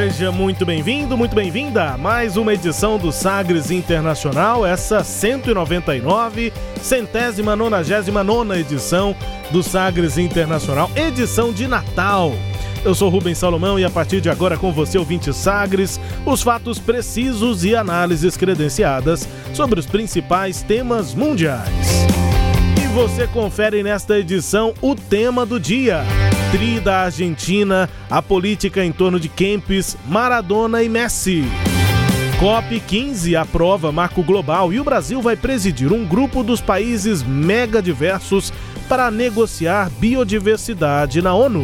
Seja muito bem-vindo, muito bem-vinda a mais uma edição do Sagres Internacional, essa 199, centésima, nonagésima nona edição do Sagres Internacional, edição de Natal. Eu sou Rubens Salomão e a partir de agora com você, ouvinte Sagres, os fatos precisos e análises credenciadas sobre os principais temas mundiais. Você confere nesta edição o tema do dia tri da Argentina, a política em torno de Kempis, Maradona e Messi. COP15 aprova marco global e o Brasil vai presidir um grupo dos países mega diversos para negociar biodiversidade na ONU.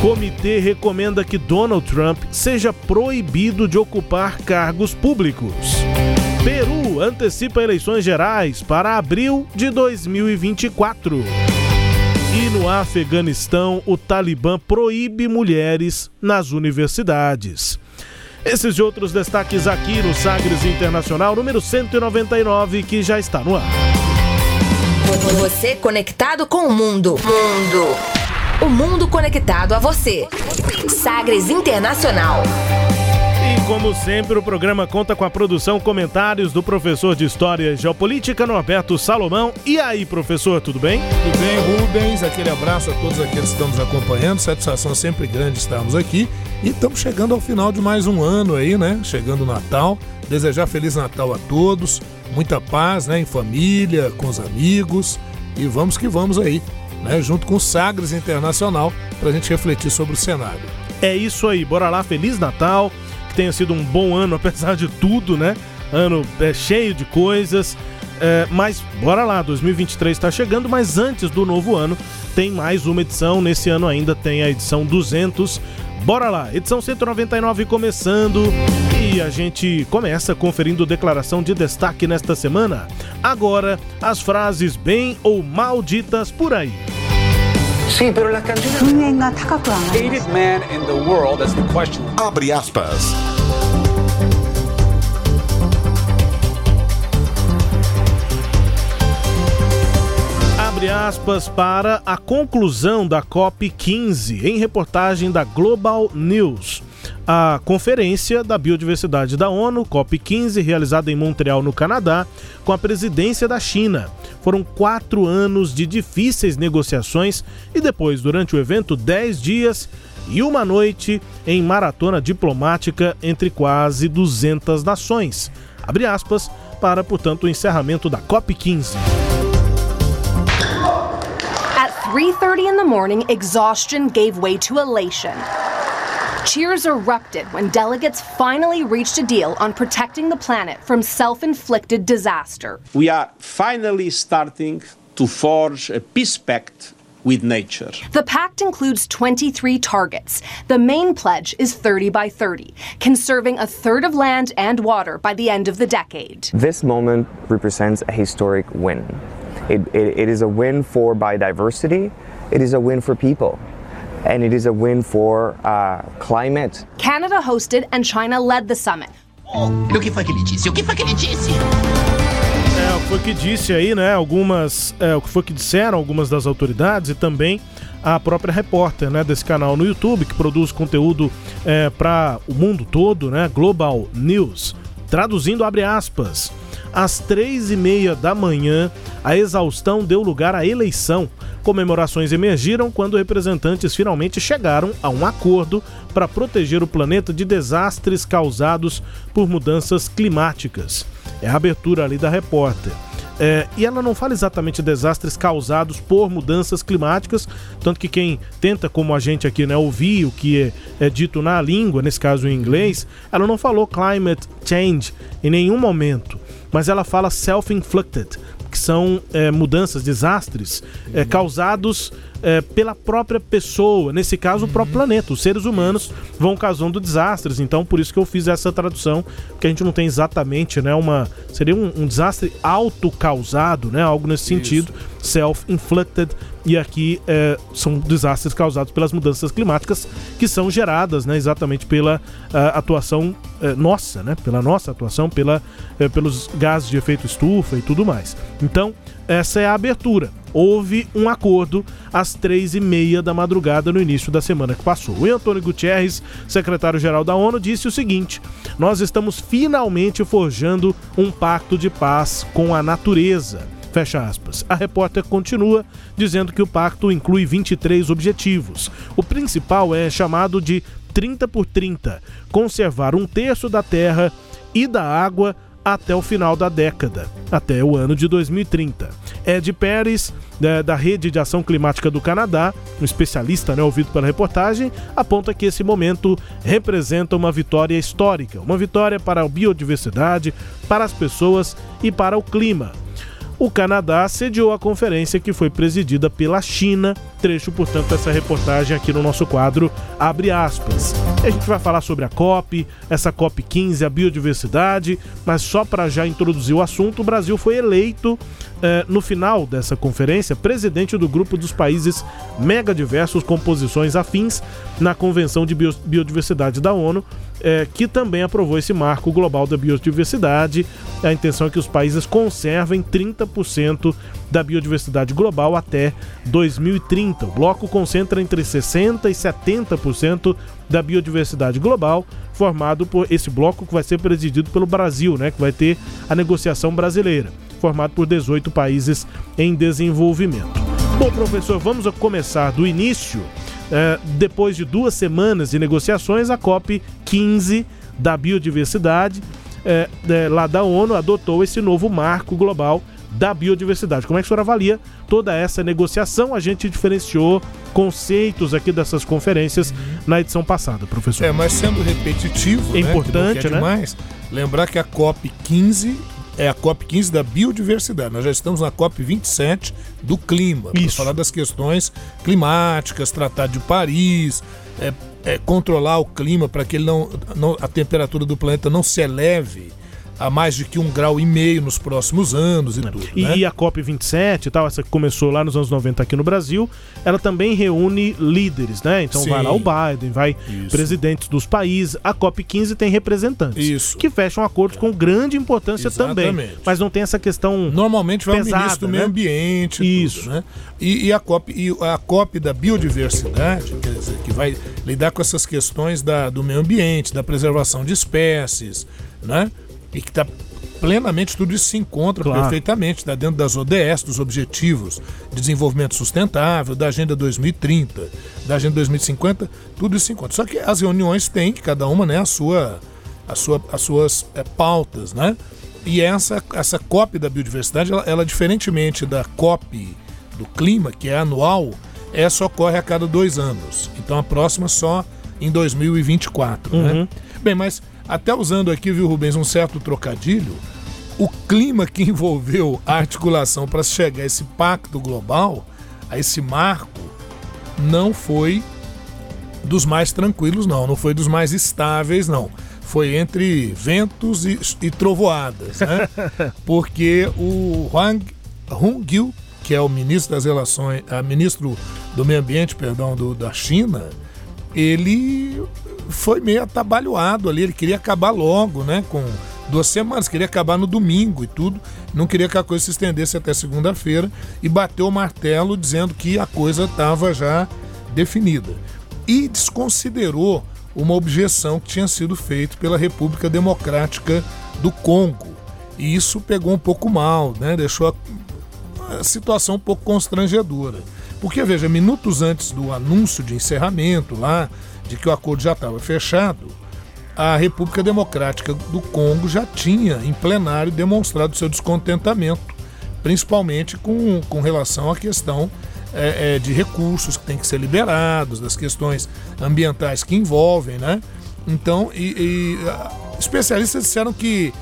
Comitê recomenda que Donald Trump seja proibido de ocupar cargos públicos. Peru antecipa eleições gerais para abril de 2024. E no Afeganistão, o Talibã proíbe mulheres nas universidades. Esses e outros destaques aqui no Sagres Internacional, número 199, que já está no ar. Você conectado com o mundo. Mundo. O mundo conectado a você. Sagres Internacional. Como sempre, o programa conta com a produção comentários do professor de História e Geopolítica, Norberto Salomão. E aí, professor, tudo bem? Tudo bem, Rubens. Aquele abraço a todos aqueles que estão nos acompanhando. Satisfação sempre grande estarmos aqui. E estamos chegando ao final de mais um ano aí, né? Chegando o Natal. Desejar Feliz Natal a todos. Muita paz, né? Em família, com os amigos. E vamos que vamos aí, né? Junto com o Sagres Internacional, para a gente refletir sobre o cenário. É isso aí, bora lá, Feliz Natal que tenha sido um bom ano, apesar de tudo, né? Ano é, cheio de coisas. É, mas bora lá, 2023 está chegando, mas antes do novo ano tem mais uma edição. Nesse ano ainda tem a edição 200. Bora lá, edição 199 começando e a gente começa conferindo declaração de destaque nesta semana. Agora, as frases bem ou mal ditas por aí. Sí, pero las canciones. Hated man in the world, that's the question. Abre aspas. Abre aspas para a conclusão da COP15 em reportagem da Global News a Conferência da Biodiversidade da ONU, COP15, realizada em Montreal, no Canadá, com a presidência da China. Foram quatro anos de difíceis negociações e depois, durante o evento, dez dias e uma noite em maratona diplomática entre quase 200 nações. Abre aspas para, portanto, o encerramento da COP15. At 3:30 in the morning, exhaustion gave way to elation. Cheers erupted when delegates finally reached a deal on protecting the planet from self inflicted disaster. We are finally starting to forge a peace pact with nature. The pact includes 23 targets. The main pledge is 30 by 30, conserving a third of land and water by the end of the decade. This moment represents a historic win. It, it, it is a win for biodiversity, it is a win for people and it is a win for uh, climate. Canada hosted and China led the summit. o que foi que ele disse? O que foi que ele disse? É, o que foi que disse aí, né? Algumas. É, o que foi que disseram algumas das autoridades e também a própria repórter né, desse canal no YouTube, que produz conteúdo é, para o mundo todo, né? Global News. Traduzindo, abre aspas. Às três e meia da manhã, a exaustão deu lugar à eleição Comemorações emergiram quando representantes finalmente chegaram a um acordo para proteger o planeta de desastres causados por mudanças climáticas. É a abertura ali da repórter. É, e ela não fala exatamente desastres causados por mudanças climáticas, tanto que quem tenta, como a gente aqui, né, ouvir o que é, é dito na língua, nesse caso em inglês, ela não falou climate change em nenhum momento, mas ela fala self-inflicted, que são é, mudanças, desastres é, causados é, pela própria pessoa, nesse caso, uhum. o próprio planeta. Os seres humanos vão causando desastres, então por isso que eu fiz essa tradução, porque a gente não tem exatamente, né, uma... Seria um, um desastre autocausado, né, algo nesse sentido, self-inflicted, e aqui é, são desastres causados pelas mudanças climáticas que são geradas né, exatamente pela uh, atuação uh, nossa, né, pela nossa atuação, pela, uh, pelos gases de efeito estufa e tudo mais. Então, essa é a abertura. Houve um acordo às três e meia da madrugada no início da semana que passou. O Antônio Gutierrez, secretário-geral da ONU, disse o seguinte: Nós estamos finalmente forjando um pacto de paz com a natureza Fecha aspas. A repórter continua dizendo que o pacto inclui 23 objetivos. O principal é chamado de 30 por 30, conservar um terço da terra e da água até o final da década, até o ano de 2030. Ed Pérez, né, da Rede de Ação Climática do Canadá, um especialista né, ouvido pela reportagem, aponta que esse momento representa uma vitória histórica, uma vitória para a biodiversidade, para as pessoas e para o clima o Canadá sediou a conferência que foi presidida pela China. Trecho, portanto, dessa reportagem aqui no nosso quadro Abre aspas. A gente vai falar sobre a COP, essa COP 15, a biodiversidade, mas só para já introduzir o assunto, o Brasil foi eleito eh, no final dessa conferência presidente do grupo dos países megadiversos com posições afins na Convenção de Biodiversidade da ONU é, que também aprovou esse marco global da biodiversidade. A intenção é que os países conservem 30% da biodiversidade global até 2030. O bloco concentra entre 60% e 70% da biodiversidade global, formado por esse bloco que vai ser presidido pelo Brasil, né, que vai ter a negociação brasileira, formado por 18 países em desenvolvimento. Bom, professor, vamos começar do início é, depois de duas semanas de negociações, a COP 15 da biodiversidade, é, é, lá da ONU, adotou esse novo marco global da biodiversidade. Como é que o senhor avalia toda essa negociação? A gente diferenciou conceitos aqui dessas conferências uhum. na edição passada, professor. É, mas sendo repetitivo, é né, importante, né? Demais, lembrar que a COP 15 é a COP15 da biodiversidade. Nós já estamos na COP27 do clima, para falar das questões climáticas, tratar de Paris, é, é, controlar o clima para que ele não, não, a temperatura do planeta não se eleve a mais de que um grau e meio nos próximos anos e tudo. E, né? e a COP27 tal, essa que começou lá nos anos 90 aqui no Brasil, ela também reúne líderes, né? Então Sim. vai lá o Biden, vai Isso. presidentes dos países. A COP15 tem representantes Isso. que fecham acordos com grande importância Exatamente. também. Mas não tem essa questão. Normalmente vai pesada, o ministro do né? meio ambiente. Isso. Tudo, né? E, e, a COP, e a COP da biodiversidade, quer dizer, que vai lidar com essas questões da, do meio ambiente, da preservação de espécies, né? E que está plenamente tudo isso se encontra claro. perfeitamente, está dentro das ODS, dos Objetivos de Desenvolvimento Sustentável, da Agenda 2030, da Agenda 2050, tudo isso se encontra. Só que as reuniões têm, que cada uma, né, a sua, a sua, as suas é, pautas, né? E essa, essa COP da biodiversidade, ela, ela, diferentemente da COP do clima, que é anual, essa ocorre a cada dois anos. Então a próxima só em 2024, né? uhum. né? Bem, mas até usando aqui, viu, Rubens, um certo trocadilho, o clima que envolveu a articulação para chegar a esse pacto global, a esse marco, não foi dos mais tranquilos, não. Não foi dos mais estáveis, não. Foi entre ventos e, e trovoadas, né? Porque o Huang Hongyu, que é o ministro das relações, a ministro do meio ambiente, perdão, do, da China, ele foi meio atabalhoado ali, ele queria acabar logo, né? Com duas semanas, queria acabar no domingo e tudo, não queria que a coisa se estendesse até segunda-feira e bateu o martelo dizendo que a coisa estava já definida. E desconsiderou uma objeção que tinha sido feita pela República Democrática do Congo. E isso pegou um pouco mal, né? deixou a, a situação um pouco constrangedora. Porque, veja, minutos antes do anúncio de encerramento lá, de que o acordo já estava fechado, a República Democrática do Congo já tinha, em plenário, demonstrado seu descontentamento, principalmente com, com relação à questão é, é, de recursos que têm que ser liberados, das questões ambientais que envolvem, né? Então, e, e especialistas disseram que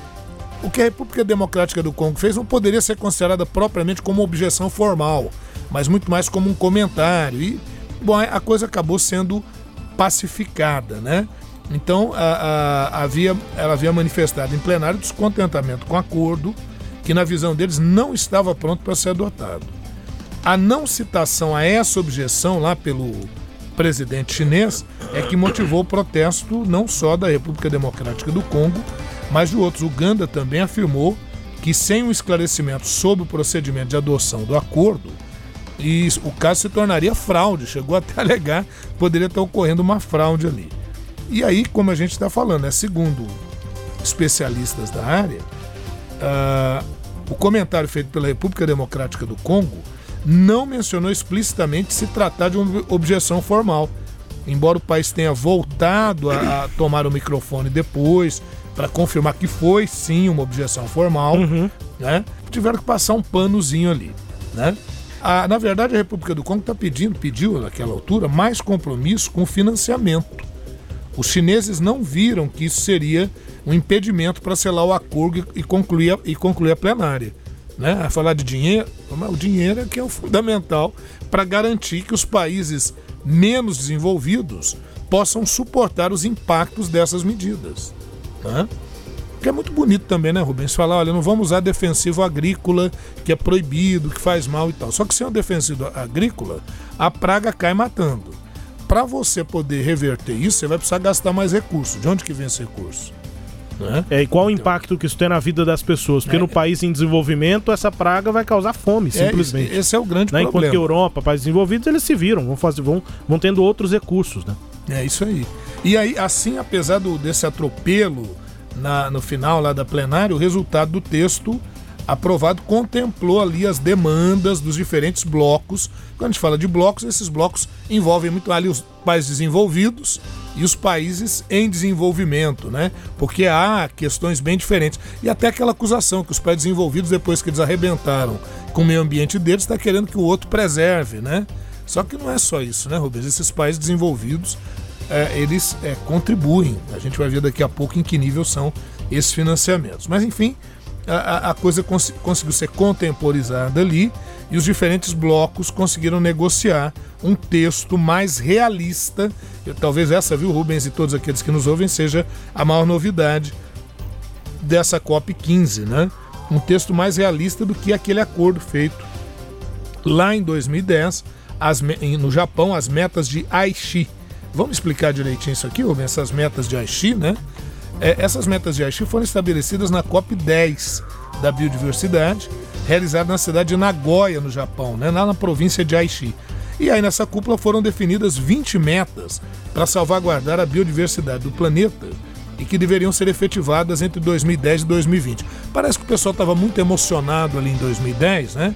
o que a República Democrática do Congo fez não poderia ser considerada propriamente como objeção formal, mas muito mais como um comentário. E, bom, a coisa acabou sendo pacificada, né? Então, a, a, havia, ela havia manifestado em plenário descontentamento com o acordo, que na visão deles não estava pronto para ser adotado. A não citação a essa objeção lá pelo presidente chinês é que motivou o protesto não só da República Democrática do Congo, mas de outros. Uganda também afirmou que sem um esclarecimento sobre o procedimento de adoção do acordo, e o caso se tornaria fraude, chegou até a alegar que poderia estar ocorrendo uma fraude ali. E aí, como a gente está falando, é segundo especialistas da área, uh, o comentário feito pela República Democrática do Congo não mencionou explicitamente se tratar de uma objeção formal. Embora o país tenha voltado a, a tomar o microfone depois, para confirmar que foi sim uma objeção formal, uhum. né? Tiveram que passar um panozinho ali, né? A, na verdade, a República do Congo está pedindo, pediu naquela altura, mais compromisso com o financiamento. Os chineses não viram que isso seria um impedimento para selar o acordo e concluir a, e concluir a plenária. Né? A falar de dinheiro, o dinheiro é que é o fundamental para garantir que os países menos desenvolvidos possam suportar os impactos dessas medidas. Né? Que é muito bonito também, né, Rubens? Falar, olha, não vamos usar defensivo agrícola, que é proibido, que faz mal e tal. Só que sem o defensivo agrícola, a praga cai matando. Para você poder reverter isso, você vai precisar gastar mais recursos. De onde que vem esse recurso? Né? É, e qual o impacto que isso tem na vida das pessoas? Porque é, no país em desenvolvimento, essa praga vai causar fome, é, simplesmente. É, esse é o grande né? problema. Enquanto que Europa, países desenvolvidos, eles se viram, vão, fazer, vão, vão tendo outros recursos, né? É isso aí. E aí, assim, apesar do, desse atropelo na, no final lá da plenária, o resultado do texto aprovado contemplou ali as demandas dos diferentes blocos. Quando a gente fala de blocos, esses blocos envolvem muito ali os países desenvolvidos e os países em desenvolvimento, né? Porque há questões bem diferentes. E até aquela acusação que os países desenvolvidos, depois que eles arrebentaram com o meio ambiente deles, está querendo que o outro preserve, né? Só que não é só isso, né, Rubens? Esses países desenvolvidos é, eles é, contribuem. A gente vai ver daqui a pouco em que nível são esses financiamentos. Mas enfim, a, a coisa cons conseguiu ser contemporizada ali e os diferentes blocos conseguiram negociar um texto mais realista. Talvez essa, viu, Rubens, e todos aqueles que nos ouvem, seja a maior novidade dessa COP15, né? Um texto mais realista do que aquele acordo feito lá em 2010, as, no Japão, as metas de Aichi Vamos explicar direitinho isso aqui, Rubens, essas metas de Aichi, né? É, essas metas de Aichi foram estabelecidas na COP10 da biodiversidade, realizada na cidade de Nagoya, no Japão, né? lá na província de Aichi. E aí nessa cúpula foram definidas 20 metas para salvaguardar a biodiversidade do planeta e que deveriam ser efetivadas entre 2010 e 2020. Parece que o pessoal estava muito emocionado ali em 2010, né?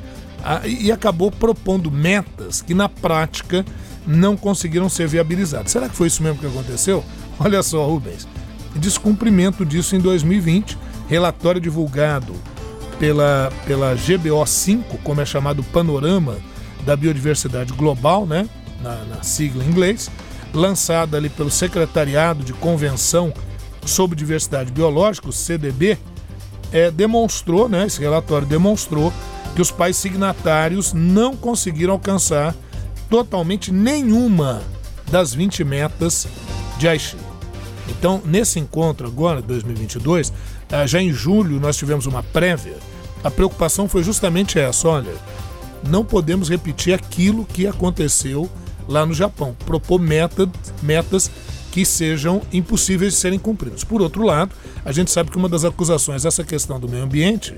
E acabou propondo metas que na prática não conseguiram ser viabilizados. Será que foi isso mesmo que aconteceu? Olha só, Rubens. Descumprimento disso em 2020, relatório divulgado pela, pela GBO5, como é chamado Panorama da Biodiversidade Global, né? na, na sigla em inglês, lançada ali pelo Secretariado de Convenção sobre Diversidade Biológica, o CDB, é, demonstrou, né, esse relatório demonstrou que os países signatários não conseguiram alcançar totalmente nenhuma das 20 metas de Aichi. Então, nesse encontro agora, 2022, eh, já em julho nós tivemos uma prévia. A preocupação foi justamente essa: olha, não podemos repetir aquilo que aconteceu lá no Japão, propor meta, metas que sejam impossíveis de serem cumpridas. Por outro lado, a gente sabe que uma das acusações dessa questão do meio ambiente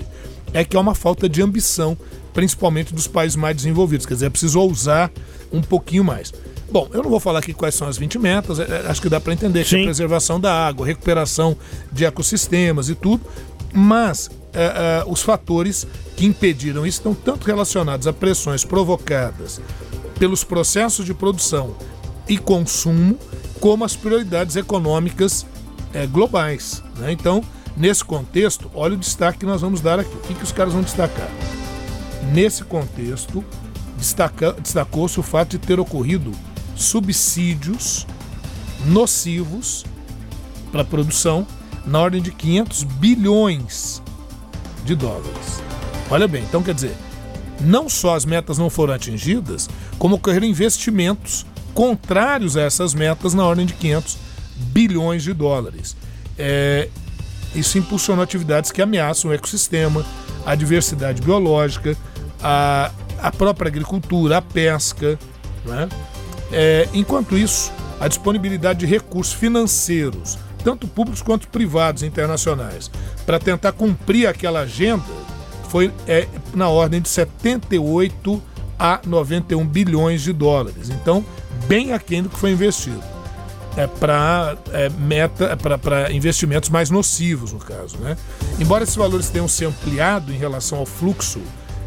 é que há uma falta de ambição, principalmente dos países mais desenvolvidos. Quer dizer, é preciso ousar um pouquinho mais. Bom, eu não vou falar aqui quais são as 20 metas, é, é, acho que dá para entender que é preservação da água, recuperação de ecossistemas e tudo, mas é, é, os fatores que impediram isso estão tanto relacionados a pressões provocadas pelos processos de produção e consumo, como as prioridades econômicas é, globais. Né? Então, nesse contexto, olha o destaque que nós vamos dar aqui. O que, que os caras vão destacar? Nesse contexto, destacou-se o fato de ter ocorrido subsídios nocivos para a produção na ordem de 500 bilhões de dólares. Olha bem, então quer dizer, não só as metas não foram atingidas, como ocorreram investimentos contrários a essas metas na ordem de 500 bilhões de dólares. É, isso impulsionou atividades que ameaçam o ecossistema, a diversidade biológica, a, a própria agricultura, a pesca. Né? É, enquanto isso, a disponibilidade de recursos financeiros, tanto públicos quanto privados internacionais, para tentar cumprir aquela agenda, foi é, na ordem de 78 a 91 bilhões de dólares. Então, bem aquém do que foi investido. É para é, meta, para investimentos mais nocivos, no caso. Né? Embora esses valores tenham se ampliado em relação ao fluxo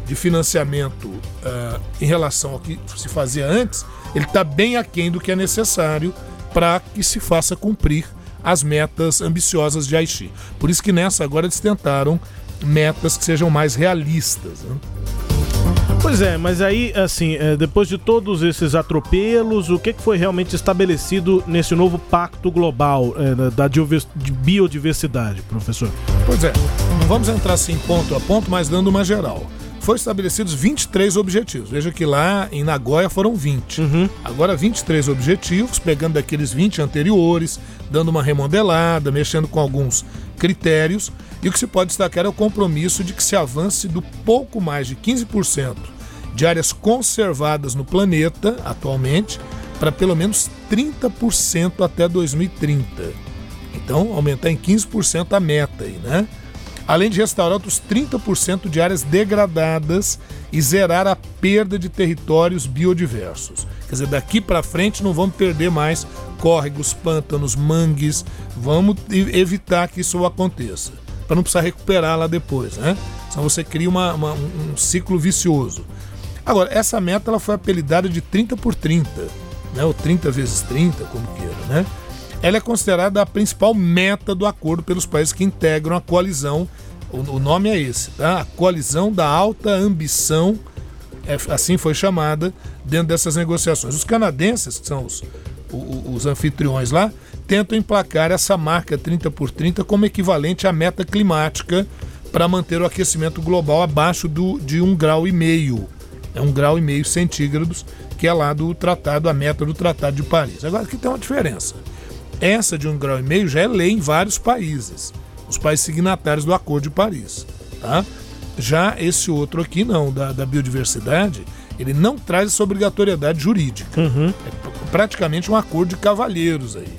de financiamento uh, em relação ao que se fazia antes, ele está bem aquém do que é necessário para que se faça cumprir as metas ambiciosas de Haiti. Por isso que nessa agora eles tentaram metas que sejam mais realistas. Né? Pois é, mas aí, assim, é, depois de todos esses atropelos, o que foi realmente estabelecido nesse novo pacto global é, da biodiversidade, professor? Pois é, não vamos entrar assim ponto a ponto, mas dando uma geral foram estabelecidos 23 objetivos. Veja que lá em Nagoya foram 20. Uhum. Agora 23 objetivos, pegando daqueles 20 anteriores, dando uma remodelada, mexendo com alguns critérios. E o que se pode destacar é o compromisso de que se avance do pouco mais de 15% de áreas conservadas no planeta atualmente para pelo menos 30% até 2030. Então, aumentar em 15% a meta aí, né? Além de restaurar outros 30% de áreas degradadas e zerar a perda de territórios biodiversos. Quer dizer, daqui para frente não vamos perder mais córregos, pântanos, mangues, vamos evitar que isso aconteça, para não precisar recuperar lá depois, né? Senão você cria uma, uma, um ciclo vicioso. Agora, essa meta ela foi apelidada de 30 por 30, né? ou 30 vezes 30, como queira, né? Ela é considerada a principal meta do acordo pelos países que integram a coalizão. O, nome é esse, tá? A coalizão da alta ambição, é, assim foi chamada, dentro dessas negociações. Os canadenses, que são os, os, anfitriões lá, tentam emplacar essa marca 30 por 30 como equivalente à meta climática para manter o aquecimento global abaixo do, de um grau e meio. É um grau e meio centígrados, que é lá do tratado, a meta do Tratado de Paris. Agora aqui tem uma diferença. Essa de um grau e meio já é lei em vários países, os países signatários do Acordo de Paris. Tá? Já esse outro aqui, não, da, da biodiversidade, ele não traz essa obrigatoriedade jurídica. Uhum. É praticamente um acordo de cavalheiros aí.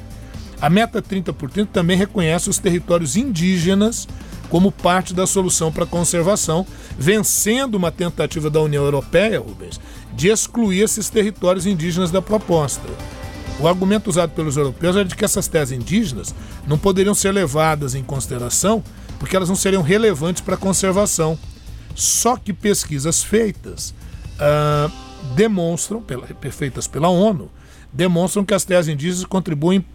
A meta 30 por 30 também reconhece os territórios indígenas como parte da solução para a conservação, vencendo uma tentativa da União Europeia, Rubens, de excluir esses territórios indígenas da proposta. O argumento usado pelos europeus era de que essas terras indígenas não poderiam ser levadas em consideração porque elas não seriam relevantes para a conservação. Só que pesquisas feitas uh, demonstram, pela, feitas pela ONU, demonstram que as terras indígenas contribuem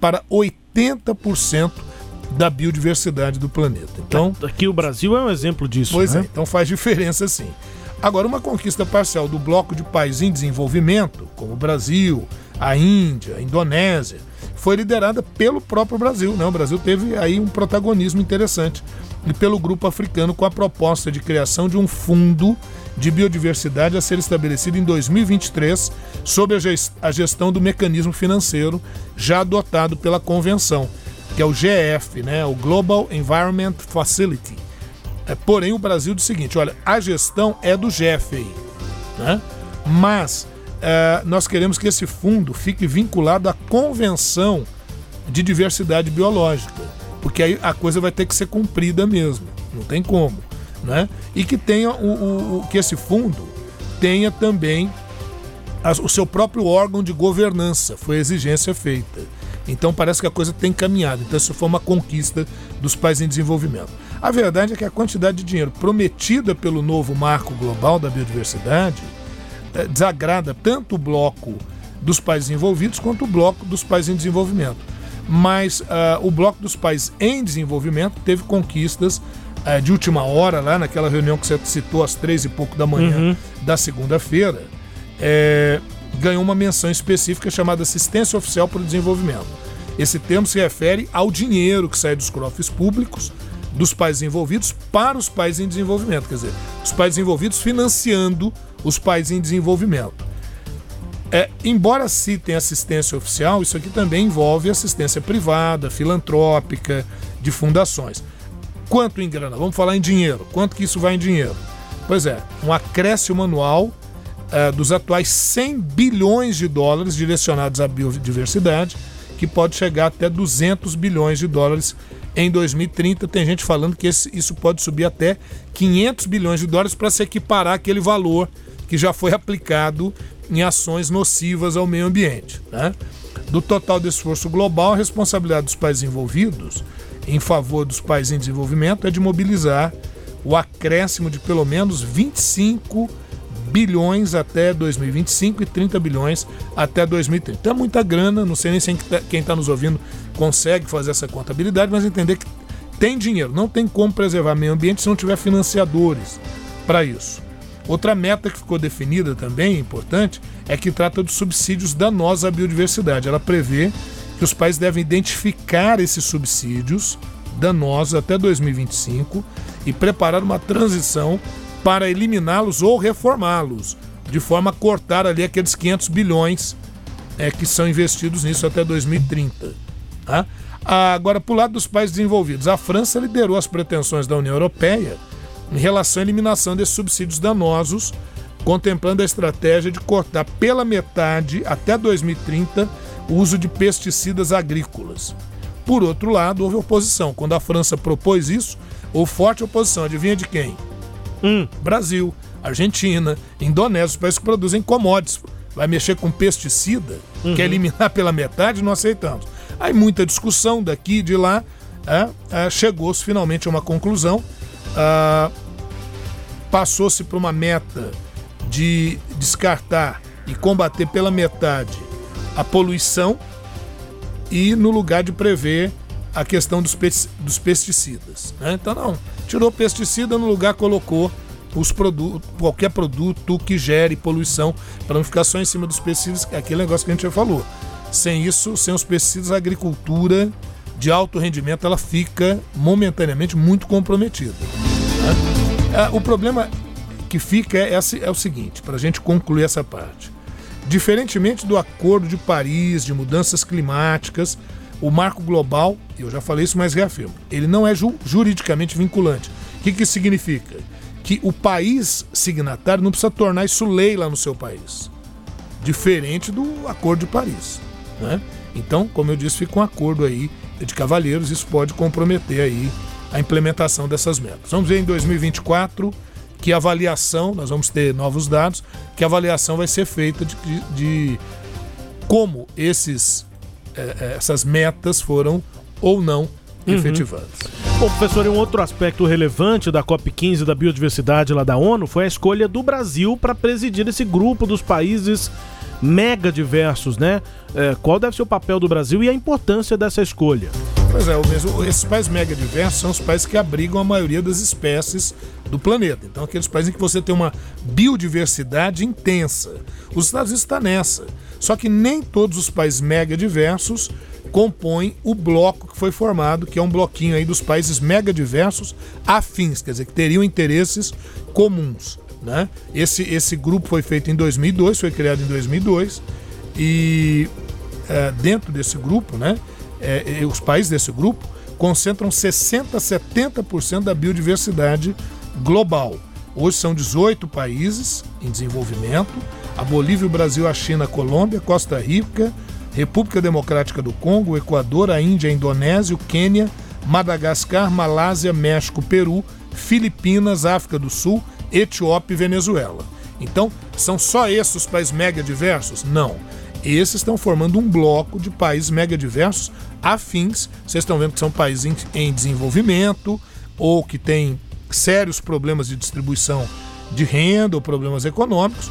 para 80% da biodiversidade do planeta. Então, aqui o Brasil é um exemplo disso. Pois né? é, então faz diferença sim. Agora, uma conquista parcial do bloco de países em desenvolvimento, como o Brasil, a Índia, a Indonésia, foi liderada pelo próprio Brasil. Né? O Brasil teve aí um protagonismo interessante e pelo grupo africano com a proposta de criação de um fundo de biodiversidade a ser estabelecido em 2023 sob a gestão do mecanismo financeiro já adotado pela convenção, que é o GF, né? o Global Environment Facility é, porém, o Brasil diz o seguinte: olha, a gestão é do GEF né? mas é, nós queremos que esse fundo fique vinculado à Convenção de Diversidade Biológica, porque aí a coisa vai ter que ser cumprida mesmo, não tem como. Né? E que tenha o, o, o que esse fundo tenha também as, o seu próprio órgão de governança, foi a exigência feita. Então parece que a coisa tem caminhado. Então isso foi uma conquista dos países em desenvolvimento. A verdade é que a quantidade de dinheiro prometida pelo novo marco global da biodiversidade desagrada tanto o bloco dos países envolvidos quanto o bloco dos países em desenvolvimento. Mas uh, o bloco dos países em desenvolvimento teve conquistas uh, de última hora, lá naquela reunião que você citou às três e pouco da manhã uhum. da segunda-feira, é, ganhou uma menção específica chamada Assistência Oficial para o Desenvolvimento. Esse termo se refere ao dinheiro que sai dos cofres públicos dos países envolvidos para os países em desenvolvimento, quer dizer, os países envolvidos financiando os países em desenvolvimento. É, embora citem assistência oficial, isso aqui também envolve assistência privada, filantrópica, de fundações. Quanto em grana? Vamos falar em dinheiro. Quanto que isso vai em dinheiro? Pois é, um acréscimo anual é, dos atuais 100 bilhões de dólares direcionados à biodiversidade, que pode chegar até 200 bilhões de dólares em 2030. Tem gente falando que esse, isso pode subir até 500 bilhões de dólares para se equiparar aquele valor que já foi aplicado em ações nocivas ao meio ambiente. Né? Do total do esforço global, a responsabilidade dos países envolvidos em favor dos países em desenvolvimento é de mobilizar o acréscimo de pelo menos 25 bilhões até 2025 e 30 bilhões até 2030. Então é muita grana, não sei nem se quem está nos ouvindo consegue fazer essa contabilidade, mas entender que tem dinheiro, não tem como preservar meio ambiente se não tiver financiadores para isso. Outra meta que ficou definida também, importante, é que trata dos subsídios danosos à biodiversidade. Ela prevê que os países devem identificar esses subsídios danosos até 2025 e preparar uma transição para eliminá-los ou reformá-los, de forma a cortar ali aqueles 500 bilhões é, que são investidos nisso até 2030. Tá? Agora, para o lado dos países desenvolvidos, a França liderou as pretensões da União Europeia em relação à eliminação desses subsídios danosos, contemplando a estratégia de cortar pela metade até 2030 o uso de pesticidas agrícolas. Por outro lado, houve oposição. Quando a França propôs isso, houve forte oposição. Adivinha de quem? Hum. Brasil, Argentina, Indonésia, os países que produzem commodities. Vai mexer com pesticida? Uhum. Quer eliminar pela metade? Não aceitamos. Aí muita discussão daqui e de lá. É, é, Chegou-se finalmente a uma conclusão. Ah, Passou-se para uma meta de descartar e combater pela metade a poluição e no lugar de prever a questão dos, dos pesticidas. Né? Então não, tirou pesticida no lugar colocou os produtos, qualquer produto que gere poluição para não ficar só em cima dos pesticidas, é aquele negócio que a gente já falou. Sem isso, sem os pesticidas, a agricultura de alto rendimento ela fica momentaneamente muito comprometida. Né? É, o problema que fica é, é o seguinte, para a gente concluir essa parte. Diferentemente do Acordo de Paris de mudanças climáticas, o marco global, eu já falei isso, mas reafirmo, ele não é ju juridicamente vinculante. O que, que significa? Que o país signatário não precisa tornar isso lei lá no seu país. Diferente do Acordo de Paris. Né? Então, como eu disse, fica um acordo aí de cavalheiros, isso pode comprometer aí a implementação dessas metas. Vamos ver em 2024 que avaliação, nós vamos ter novos dados, que avaliação vai ser feita de, de, de como esses, é, essas metas foram ou não uhum. efetivadas. Bom, professor, e um outro aspecto relevante da COP15 da biodiversidade lá da ONU foi a escolha do Brasil para presidir esse grupo dos países mega diversos, né? É, qual deve ser o papel do Brasil e a importância dessa escolha? Pois é, esses países mega diversos são os países que abrigam a maioria das espécies do planeta. Então, aqueles países em que você tem uma biodiversidade intensa. Os Estados Unidos está nessa. Só que nem todos os países mega diversos compõem o bloco que foi formado, que é um bloquinho aí dos países mega diversos afins, quer dizer, que teriam interesses comuns. Né? Esse, esse grupo foi feito em 2002, foi criado em 2002, e é, dentro desse grupo, né, é, é, os países desse grupo concentram 60% a 70% da biodiversidade global. Hoje são 18 países em desenvolvimento: a Bolívia, o Brasil, a China, a Colômbia, Costa Rica, República Democrática do Congo, o Equador, a Índia, a Indonésia, o Quênia, Madagascar, Malásia, México, Peru, Filipinas, África do Sul, Etiópia e Venezuela. Então, são só esses os países mega diversos? Não. Esses estão formando um bloco de países mega diversos afins. Vocês estão vendo que são países em, desenvolvimento ou que têm sérios problemas de distribuição de renda ou problemas econômicos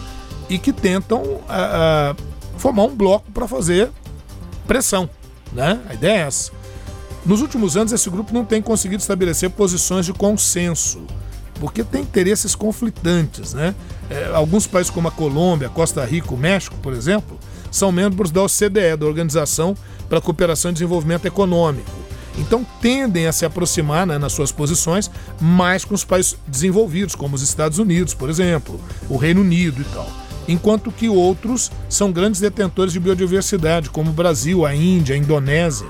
e que tentam uh, uh, formar um bloco para fazer pressão. Né? A ideia é essa. Nos últimos anos, esse grupo não tem conseguido estabelecer posições de consenso, porque tem interesses conflitantes. Né? É, alguns países, como a Colômbia, Costa Rica, o México, por exemplo, são membros da OCDE, da Organização para a Cooperação e Desenvolvimento Econômico. Então tendem a se aproximar né, nas suas posições mais com os países desenvolvidos, como os Estados Unidos, por exemplo, o Reino Unido e tal. Enquanto que outros são grandes detentores de biodiversidade, como o Brasil, a Índia, a Indonésia.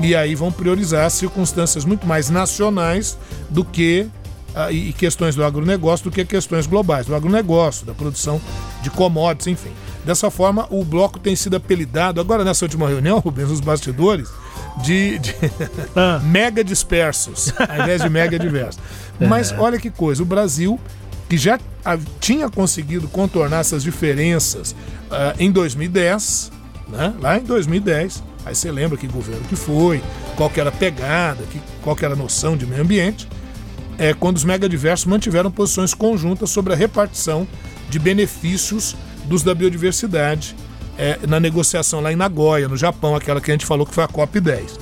E aí vão priorizar circunstâncias muito mais nacionais do que e questões do agronegócio do que questões globais, do agronegócio, da produção de commodities, enfim. Dessa forma, o bloco tem sido apelidado, agora nessa última reunião, Rubens, nos bastidores, de, de ah. mega dispersos, ao invés de mega diversos. É. Mas olha que coisa, o Brasil, que já tinha conseguido contornar essas diferenças uh, em 2010, né? lá em 2010, aí você lembra que governo que foi, qual que era a pegada, que, qual que era a noção de meio ambiente, é quando os megadiversos mantiveram posições conjuntas sobre a repartição de benefícios dos da biodiversidade é, na negociação lá em Nagoya, no Japão, aquela que a gente falou que foi a COP10.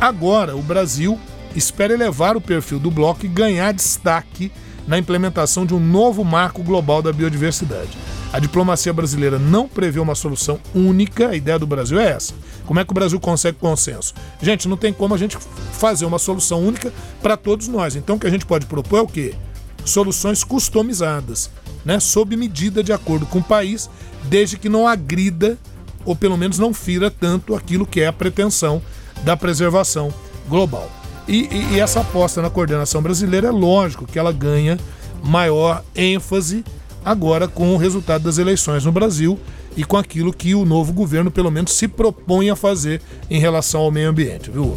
Agora, o Brasil espera elevar o perfil do bloco e ganhar destaque na implementação de um novo marco global da biodiversidade. A diplomacia brasileira não prevê uma solução única, a ideia do Brasil é essa. Como é que o Brasil consegue consenso? Gente, não tem como a gente fazer uma solução única para todos nós. Então o que a gente pode propor é o quê? Soluções customizadas, né, sob medida de acordo com o país, desde que não agrida ou pelo menos não fira tanto aquilo que é a pretensão da preservação global. E, e, e essa aposta na coordenação brasileira é lógico que ela ganha maior ênfase agora com o resultado das eleições no Brasil e com aquilo que o novo governo pelo menos se propõe a fazer em relação ao meio ambiente, viu?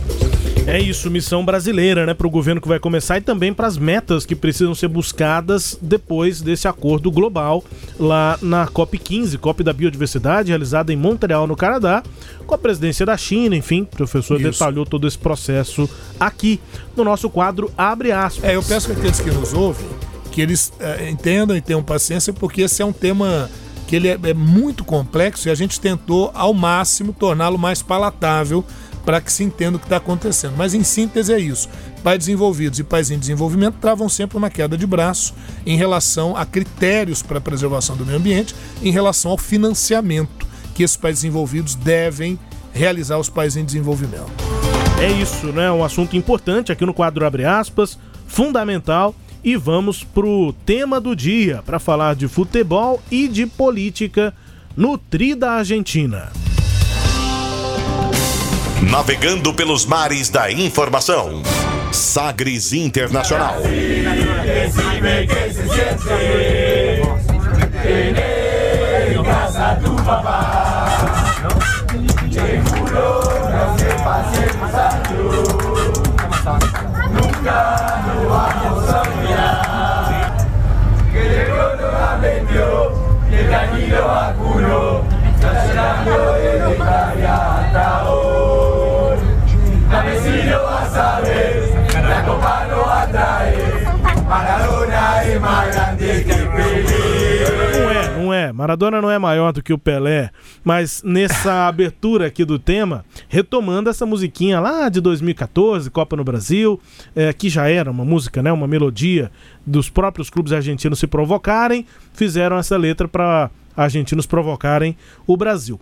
É isso, missão brasileira, né, para o governo que vai começar e também para as metas que precisam ser buscadas depois desse acordo global lá na COP15, COP da Biodiversidade, realizada em Montreal, no Canadá, com a presidência da China, enfim, o professor isso. detalhou todo esse processo aqui no nosso quadro Abre Aspas. É, eu peço que aqueles que nos ouvem que eles é, entendam e tenham paciência, porque esse é um tema que ele é, é muito complexo e a gente tentou ao máximo torná-lo mais palatável para que se entenda o que está acontecendo. Mas em síntese é isso. Pais desenvolvidos e pais em desenvolvimento travam sempre uma queda de braço em relação a critérios para a preservação do meio ambiente, em relação ao financiamento que esses pais desenvolvidos devem realizar aos pais em desenvolvimento. É isso, né? Um assunto importante aqui no quadro Abre aspas, fundamental. E vamos pro tema do dia para falar de futebol e de política no Tri da Argentina. Navegando pelos mares da informação. Sagres Internacional. Nunca no vamos a Não é, não é. Maradona não é maior do que o Pelé, mas nessa abertura aqui do tema, retomando essa musiquinha lá de 2014, Copa no Brasil, é, que já era uma música, né, uma melodia dos próprios clubes argentinos se provocarem, fizeram essa letra para argentinos provocarem o Brasil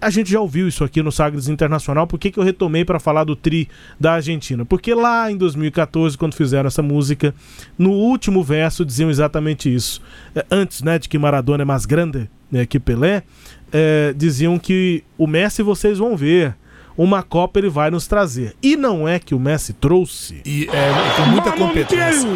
a gente já ouviu isso aqui no Sagres Internacional. Por que, que eu retomei para falar do Tri da Argentina? Porque lá em 2014, quando fizeram essa música, no último verso diziam exatamente isso. É, antes né, de que Maradona é mais grande né, que Pelé, é, diziam que o Messi vocês vão ver. Uma Copa ele vai nos trazer. E não é que o Messi trouxe. E é, com muita competência.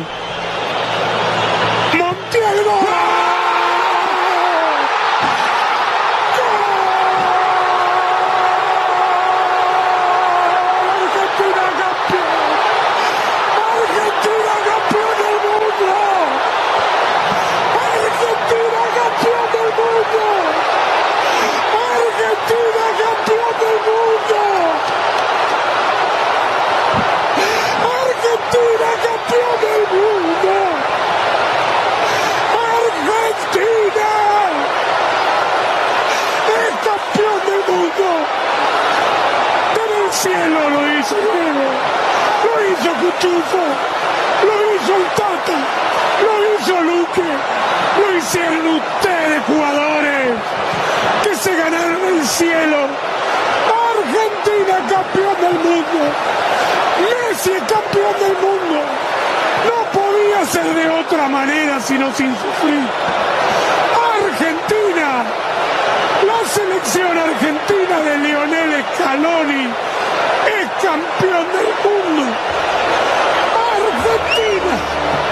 Lo hizo Luque, lo hicieron ustedes jugadores que se ganaron el cielo. Argentina campeón del mundo. Messi es campeón del mundo. No podía ser de otra manera sino sin sufrir. Argentina, la selección argentina de Lionel Scaloni es campeón del mundo. Argentina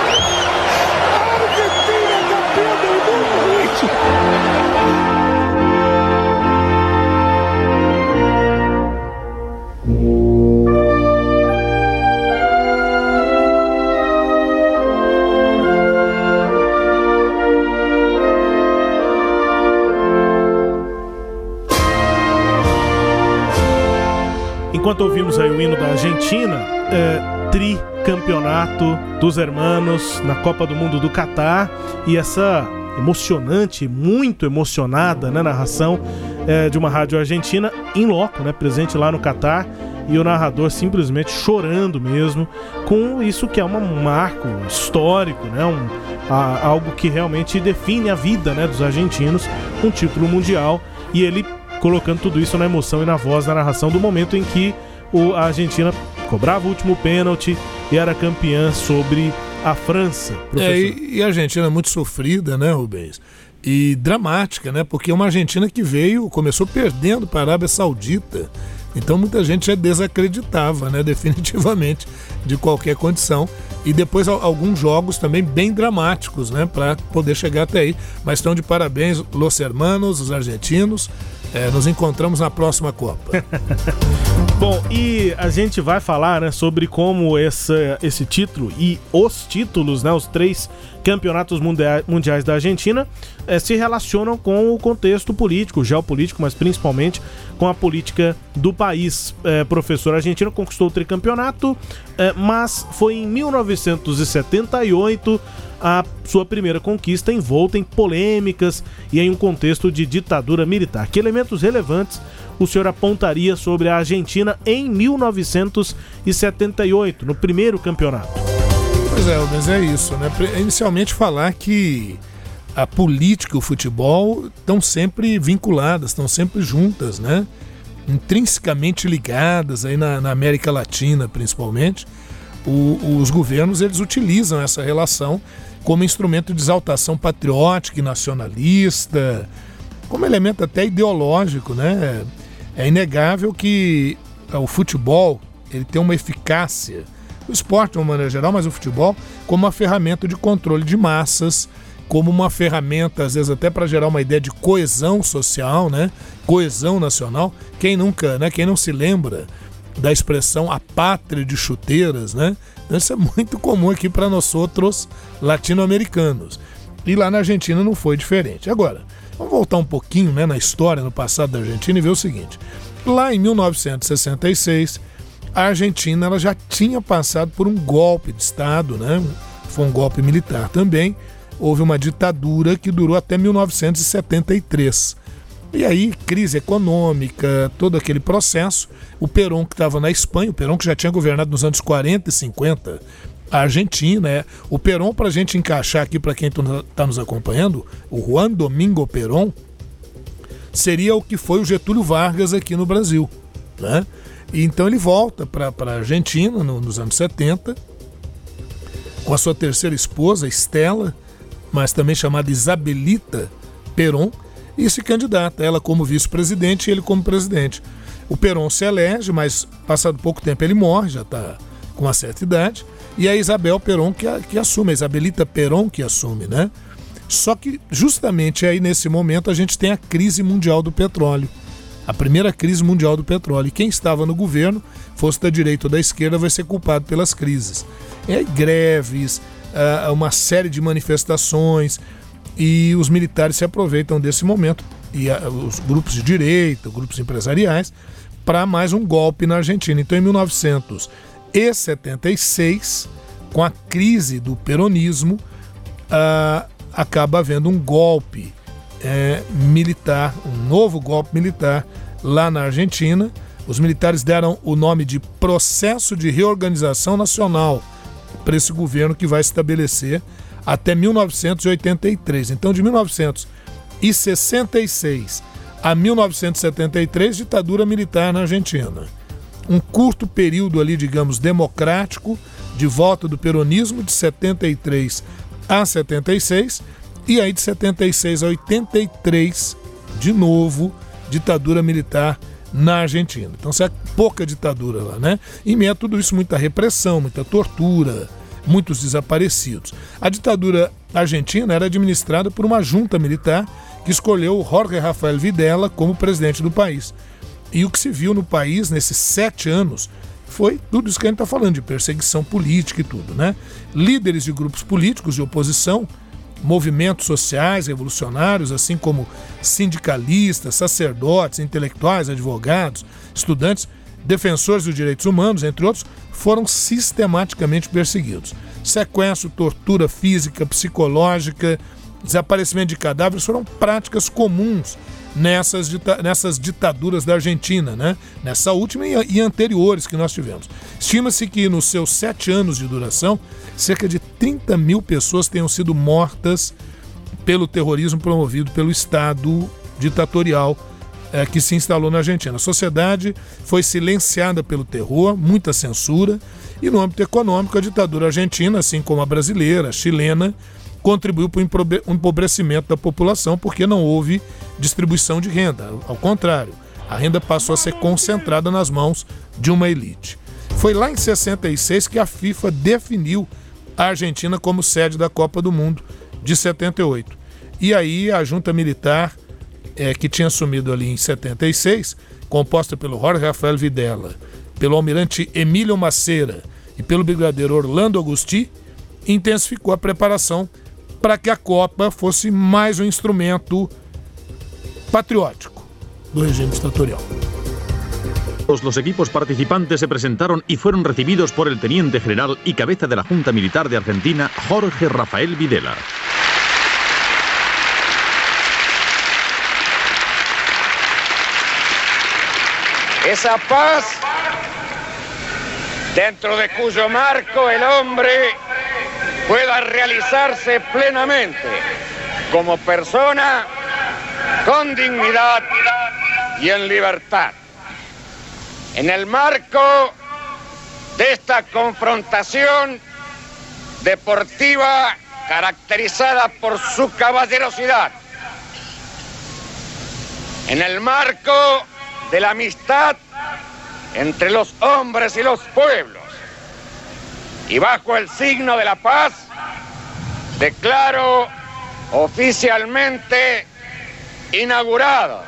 Enquanto ouvimos aí o hino da Argentina, é, tricampeonato dos hermanos na Copa do Mundo do Catar. E essa emocionante, muito emocionada né, narração é, de uma rádio argentina em loco, né, presente lá no Catar. E o narrador simplesmente chorando mesmo com isso que é uma, um marco histórico, né, um, a, algo que realmente define a vida né, dos argentinos, um título mundial. E ele colocando tudo isso na emoção e na voz da narração do momento em que o, a Argentina cobrava o último pênalti e era campeã sobre a França. É, e, e, a Argentina é muito sofrida, né, Rubens? E dramática, né? Porque é uma Argentina que veio, começou perdendo para a Arábia Saudita. Então muita gente já desacreditava, né, definitivamente, de qualquer condição. E depois alguns jogos também bem dramáticos, né, para poder chegar até aí. Mas estão de parabéns, Los Hermanos, os argentinos. É, nos encontramos na próxima Copa. Bom, e a gente vai falar né, sobre como esse, esse título e os títulos, né, os três campeonatos mundiais da Argentina, é, se relacionam com o contexto político, geopolítico, mas principalmente com a política do país. É, professor, a Argentina conquistou o tricampeonato, é, mas foi em 1978 a sua primeira conquista envolta em polêmicas e em um contexto de ditadura militar. Que elementos relevantes o senhor apontaria sobre a Argentina em 1978, no primeiro campeonato? Pois é, mas é isso, né? Inicialmente falar que a política e o futebol estão sempre vinculadas, estão sempre juntas, né? Intrinsecamente ligadas aí na, na América Latina, principalmente. O, os governos eles utilizam essa relação como instrumento de exaltação patriótica e nacionalista, como elemento até ideológico, né? É inegável que é, o futebol ele tem uma eficácia, o esporte de uma maneira geral, mas o futebol como uma ferramenta de controle de massas, como uma ferramenta, às vezes até para gerar uma ideia de coesão social, né? Coesão nacional. Quem nunca, né? Quem não se lembra da expressão a pátria de chuteiras, né? Então, isso é muito comum aqui para nós outros latino-americanos. E lá na Argentina não foi diferente. Agora, vamos voltar um pouquinho né, na história, no passado da Argentina e ver o seguinte. Lá em 1966, a Argentina ela já tinha passado por um golpe de Estado, né? Foi um golpe militar também. Houve uma ditadura que durou até 1973. E aí, crise econômica, todo aquele processo. O Perón, que estava na Espanha, o Perón que já tinha governado nos anos 40 e 50, a Argentina, é. O Perón, para a gente encaixar aqui, para quem está nos acompanhando, o Juan Domingo Perón, seria o que foi o Getúlio Vargas aqui no Brasil. Né? E então ele volta para a Argentina no, nos anos 70, com a sua terceira esposa, Estela, mas também chamada Isabelita Perón, e se candidata, ela como vice-presidente e ele como presidente. O Peron se elege, mas passado pouco tempo ele morre, já está com uma certa idade, e é a Isabel Peron que, que assume, a Isabelita Peron que assume, né? Só que justamente aí nesse momento a gente tem a crise mundial do petróleo. A primeira crise mundial do petróleo. E quem estava no governo, fosse da direita ou da esquerda, vai ser culpado pelas crises. É greves, ah, uma série de manifestações, e os militares se aproveitam desse momento, e a, os grupos de direita, grupos empresariais, para mais um golpe na Argentina. Então, em 1976, com a crise do peronismo, uh, acaba havendo um golpe é, militar, um novo golpe militar lá na Argentina. Os militares deram o nome de Processo de Reorganização Nacional para esse governo que vai estabelecer até 1983. Então, de 1966 a 1973, ditadura militar na Argentina. um curto período ali, digamos, democrático, de volta do peronismo, de 73 a 76, e aí de 76 a 83, de novo, ditadura militar na Argentina. Então, é pouca ditadura lá, né? Em meio a tudo isso, muita repressão, muita tortura, muitos desaparecidos. A ditadura argentina era administrada por uma junta militar que escolheu Jorge Rafael Videla como presidente do país. E o que se viu no país nesses sete anos foi tudo isso que a gente está falando, de perseguição política e tudo, né? Líderes de grupos políticos de oposição, movimentos sociais revolucionários, assim como sindicalistas, sacerdotes, intelectuais, advogados, estudantes, defensores dos direitos humanos, entre outros, foram sistematicamente perseguidos. Sequestro, tortura física, psicológica, desaparecimento de cadáveres foram práticas comuns nessas, dita nessas ditaduras da Argentina, né? nessa última e, e anteriores que nós tivemos. Estima-se que nos seus sete anos de duração, cerca de 30 mil pessoas tenham sido mortas pelo terrorismo promovido pelo Estado ditatorial é, que se instalou na Argentina. A sociedade foi silenciada pelo terror, muita censura, e no âmbito econômico, a ditadura argentina, assim como a brasileira, a chilena, contribuiu para o empobrecimento da população porque não houve distribuição de renda. Ao contrário, a renda passou a ser concentrada nas mãos de uma elite. Foi lá em 66 que a FIFA definiu a Argentina como sede da Copa do Mundo de 78. E aí a junta militar, é, que tinha assumido ali em 76, composta pelo Jorge Rafael Videla, pelo almirante Emílio Maceira e pelo brigadeiro Orlando Agusti, intensificou a preparação para que a Copa fosse mais um instrumento patriótico do regime ditatorial. Los equipos participantes se presentaron y fueron recibidos por el teniente general y cabeza de la Junta Militar de Argentina, Jorge Rafael Videla. Esa paz dentro de cuyo marco el hombre pueda realizarse plenamente como persona con dignidad y en libertad. En el marco de esta confrontación deportiva caracterizada por su caballerosidad, en el marco de la amistad entre los hombres y los pueblos, y bajo el signo de la paz, declaro oficialmente inaugurado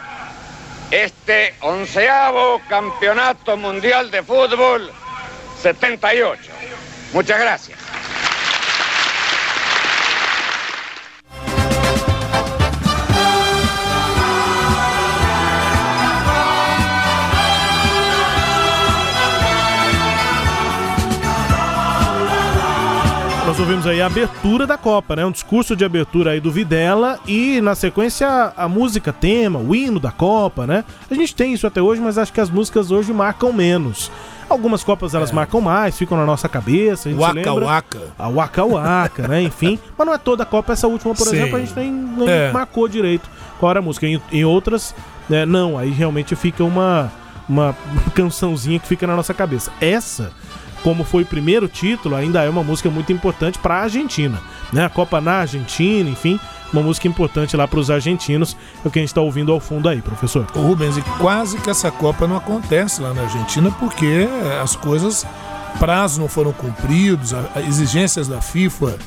este onceavo Campeonato Mundial de Fútbol 78. Muchas gracias. Nós ouvimos aí a abertura da Copa, né? Um discurso de abertura aí do Videla e na sequência a música tema, o hino da Copa, né? A gente tem isso até hoje, mas acho que as músicas hoje marcam menos. Algumas Copas elas é. marcam mais, ficam na nossa cabeça. A gente waka lembra. Waka. A Waka Waka, né? Enfim. Mas não é toda a Copa, essa última, por Sim. exemplo, a gente nem, nem é. marcou direito qual era a música. Em, em outras, né, não. Aí realmente fica uma, uma cançãozinha que fica na nossa cabeça. Essa como foi o primeiro título, ainda é uma música muito importante para a Argentina. Né? A Copa na Argentina, enfim, uma música importante lá para os argentinos, é o que a gente está ouvindo ao fundo aí, professor. Rubens, e quase que essa Copa não acontece lá na Argentina porque as coisas, prazos não foram cumpridos, as exigências da FIFA,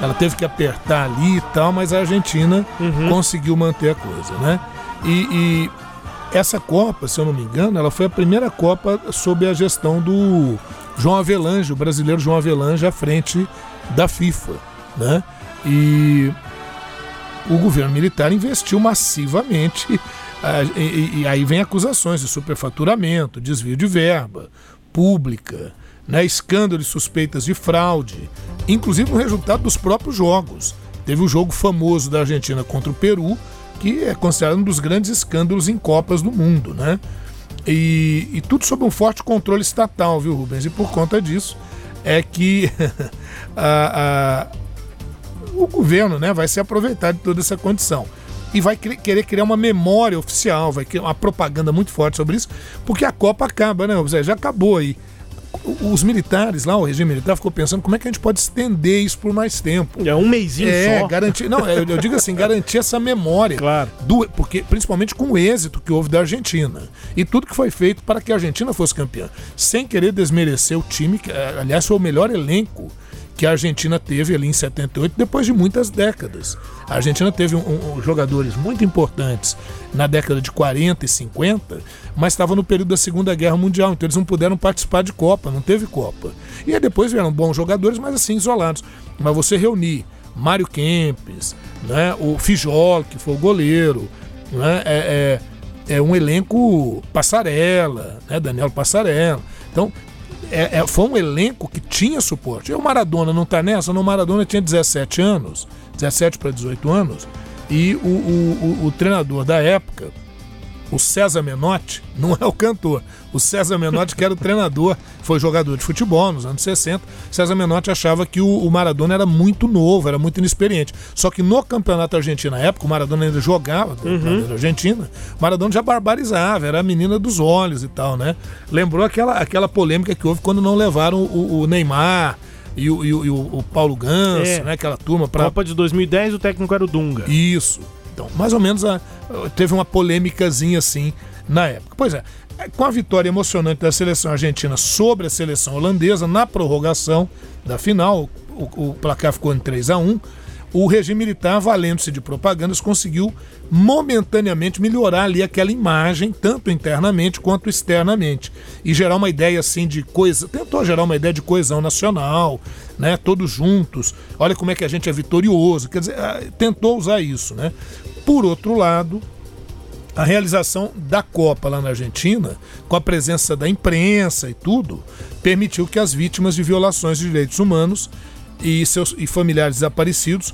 ela teve que apertar ali e tal, mas a Argentina uhum. conseguiu manter a coisa, né? E, e essa Copa, se eu não me engano, ela foi a primeira Copa sob a gestão do João Avelange, o brasileiro João Avelange, à frente da FIFA. Né? E o governo militar investiu massivamente. E, aí vem acusações de superfaturamento, desvio de verba pública, né, escândalo e suspeitas de fraude, inclusive no resultado dos próprios jogos. Teve o jogo famoso da Argentina contra o Peru, que é considerado um dos grandes escândalos em Copas do mundo, né? E, e tudo sob um forte controle estatal, viu, Rubens? E por conta disso é que a, a, o governo né, vai se aproveitar de toda essa condição. e vai querer- criar uma memória oficial, vai criar uma propaganda muito forte sobre isso, porque a Copa acaba, né, Zé? Já acabou aí. Os militares lá, o regime militar, ficou pensando como é que a gente pode estender isso por mais tempo. É um mêsinho É, só. garantir. Não, eu, eu digo assim, garantir essa memória. Claro. Do, porque, principalmente com o êxito que houve da Argentina. E tudo que foi feito para que a Argentina fosse campeã. Sem querer desmerecer o time, que, eh, aliás, foi o melhor elenco que a Argentina teve ali em 78, depois de muitas décadas. A Argentina teve um- um- jogadores muito importantes na década de 40 e 50, mas estava no período da Segunda Guerra Mundial, então eles não puderam participar de Copa, não teve Copa. E aí depois vieram bons jogadores, mas assim, isolados. Mas você reunir Mário Kempes, né, o Fijol, que foi o goleiro, né, é, é, é um elenco passarela, né, Daniel Passarela. Então, é, é- foi um elenco que tinha suporte. E o Maradona não tá nessa? No Maradona tinha 17 anos, 17 para 18 anos, e o, o- o- o treinador da época, o César Menotti, não é o cantor. O César Menotti, que era o treinador, foi jogador de futebol nos anos 60. César Menotti achava que o, o Maradona era muito novo, era muito inexperiente. Só que no campeonato argentino na época, o Maradona ainda jogava na Argentina, o Maradona já barbarizava, era a menina dos olhos e tal, né? Lembrou aquela, aquela polêmica que houve quando não levaram o, o Neymar e o, e o- e o- Paulo Ganso, É. né? Aquela turma para Copa de 2010, o técnico era o Dunga. isso. Então, mais ou menos a- teve uma polêmicazinha assim na época. Pois é, com a vitória emocionante da seleção argentina sobre a seleção holandesa na prorrogação da final, o, o placar ficou em 3 a 1 o regime militar, valendo-se de propagandas, conseguiu momentaneamente melhorar ali aquela imagem, tanto internamente quanto externamente, e gerar uma ideia assim de coisa, tentou gerar uma ideia de coesão nacional, né, todos juntos. Olha como é que a gente é vitorioso, quer dizer, ah, tentou usar isso, né? Por outro lado, a realização da Copa lá na Argentina, com a presença da imprensa e tudo, permitiu que as vítimas de violações de direitos humanos e seus e familiares desaparecidos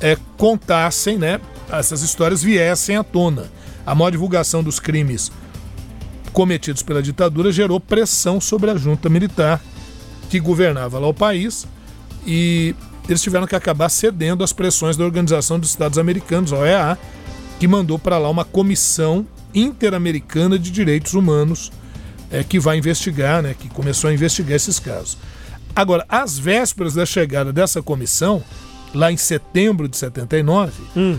eh, contassem, né, essas histórias viessem à tona. A maior divulgação dos crimes cometidos pela ditadura gerou pressão sobre a junta militar que governava lá o país e eles tiveram que acabar cedendo às pressões da Organização dos Estados Americanos, a OEA, que mandou para lá uma comissão interamericana de direitos humanos é, que vai investigar, né, que começou a investigar esses casos. Agora, às vésperas da chegada dessa comissão, lá em setembro de 79,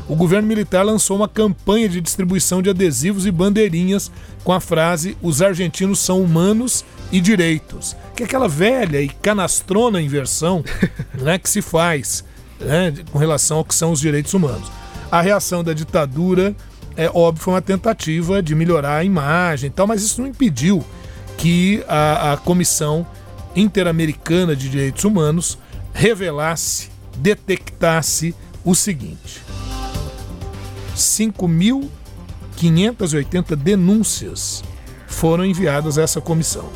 o governo militar lançou uma campanha de distribuição de adesivos e bandeirinhas com a frase Os argentinos são humanos e direitos. Que é aquela velha e canastrona inversão né, que se faz né, com relação ao que são os direitos humanos. A reação da ditadura, é óbvio, foi uma tentativa de melhorar a imagem e tal, mas isso não impediu que a, a Comissão Interamericana de Direitos Humanos revelasse, detectasse o seguinte: 5.580 denúncias foram enviadas a essa comissão.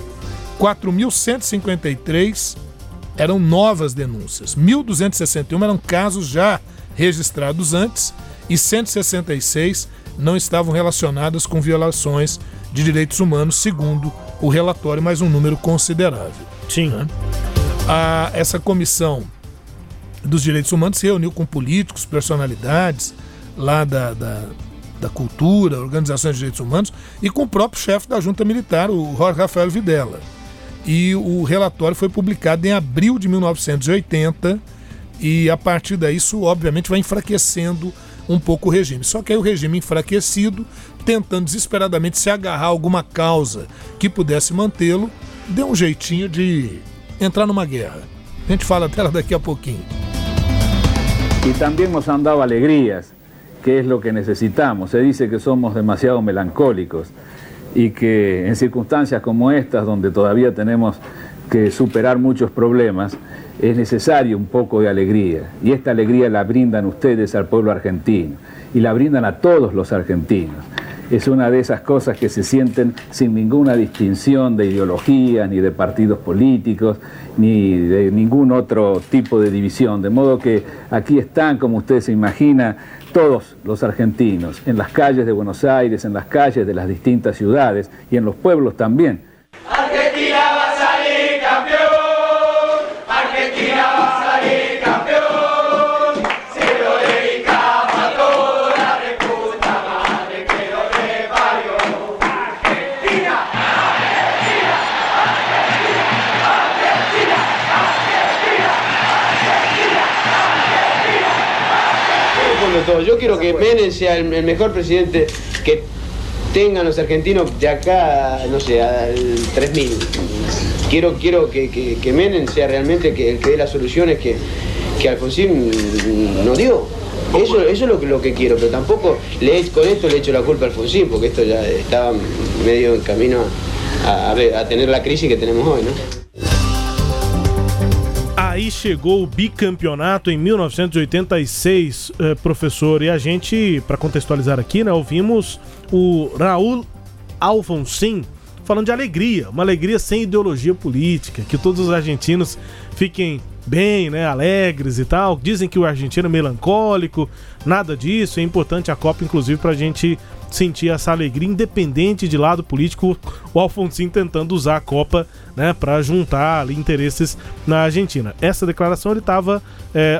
4.153 eram novas denúncias. 1.261 eram casos já registrados antes e 166 não estavam relacionadas com violações de direitos humanos, segundo o relatório, mas um número considerável. Sim. A, essa comissão dos direitos humanos se reuniu com políticos, personalidades lá da, da, da cultura, organizações de direitos humanos e com o próprio chefe da junta militar, o Jorge Rafael Videla. E o relatório foi publicado em abril de 1980 e a partir daí isso obviamente vai enfraquecendo um pouco o regime. Só que aí o regime enfraquecido, tentando desesperadamente se agarrar a alguma causa que pudesse mantê-lo, deu um jeitinho de entrar numa guerra. A gente fala dela daqui a pouquinho. y también nos han dado alegrías, que es lo que necesitamos. Se dice que somos demasiado melancólicos y que en circunstancias como estas, donde todavía tenemos que superar muchos problemas, es necesario un poco de alegría. Y esta alegría la brindan ustedes al pueblo argentino y la brindan a todos los argentinos. Es una de esas cosas que se sienten sin ninguna distinción de ideologías, ni de partidos políticos, ni de ningún otro tipo de división. De modo que aquí están, como usted se imagina, todos los argentinos, en las calles de Buenos Aires, en las calles de las distintas ciudades y en los pueblos también. Todo. Yo quiero que Menem sea el, el mejor presidente que tengan los argentinos de acá, no sé, al 3000. Quiero, quiero que, que, que Menem sea realmente que, el que dé las soluciones que, que Alfonsín no dio. Eso, eso es lo, que- lo que quiero, pero tampoco le, con esto le echo la culpa a Alfonsín, porque esto ya estaba medio en camino a, a a tener la crisis que tenemos hoy, ¿no? Aí chegou o bicampeonato em 1986, eh, professor, e a gente, para contextualizar aqui, né, ouvimos o Raul Alfonsin falando de alegria, uma alegria sem ideologia política, que todos os argentinos fiquem bem, né, alegres e tal. Dizem que o argentino é melancólico, nada disso. É importante a Copa, inclusive, para a gente sentir essa alegria, independente de lado político. O Alfonsin tentando usar a Copa, né, para juntar ali interesses na Argentina. Essa declaração ele estava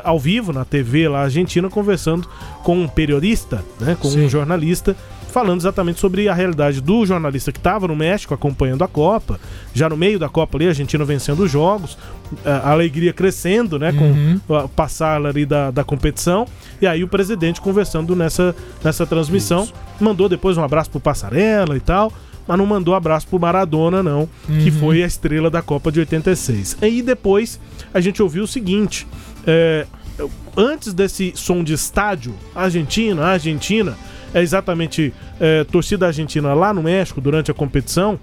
ao vivo na TV lá argentina conversando com um periodista, né, com um jornalista falando exatamente sobre a realidade do jornalista que estava no México acompanhando a Copa, já no meio da Copa ali, a Argentina vencendo os jogos, a alegria crescendo, né, Uhum. com a passar ali da, da competição, e aí o presidente conversando nessa, nessa transmissão, mandou depois um abraço pro Passarela e tal, mas não mandou abraço pro Maradona não, que Uhum. foi a estrela da Copa de 86. Aí depois a gente ouviu o seguinte, é, antes desse som de estádio, Argentina, Argentina, é exatamente é, torcida argentina lá no México durante a competição.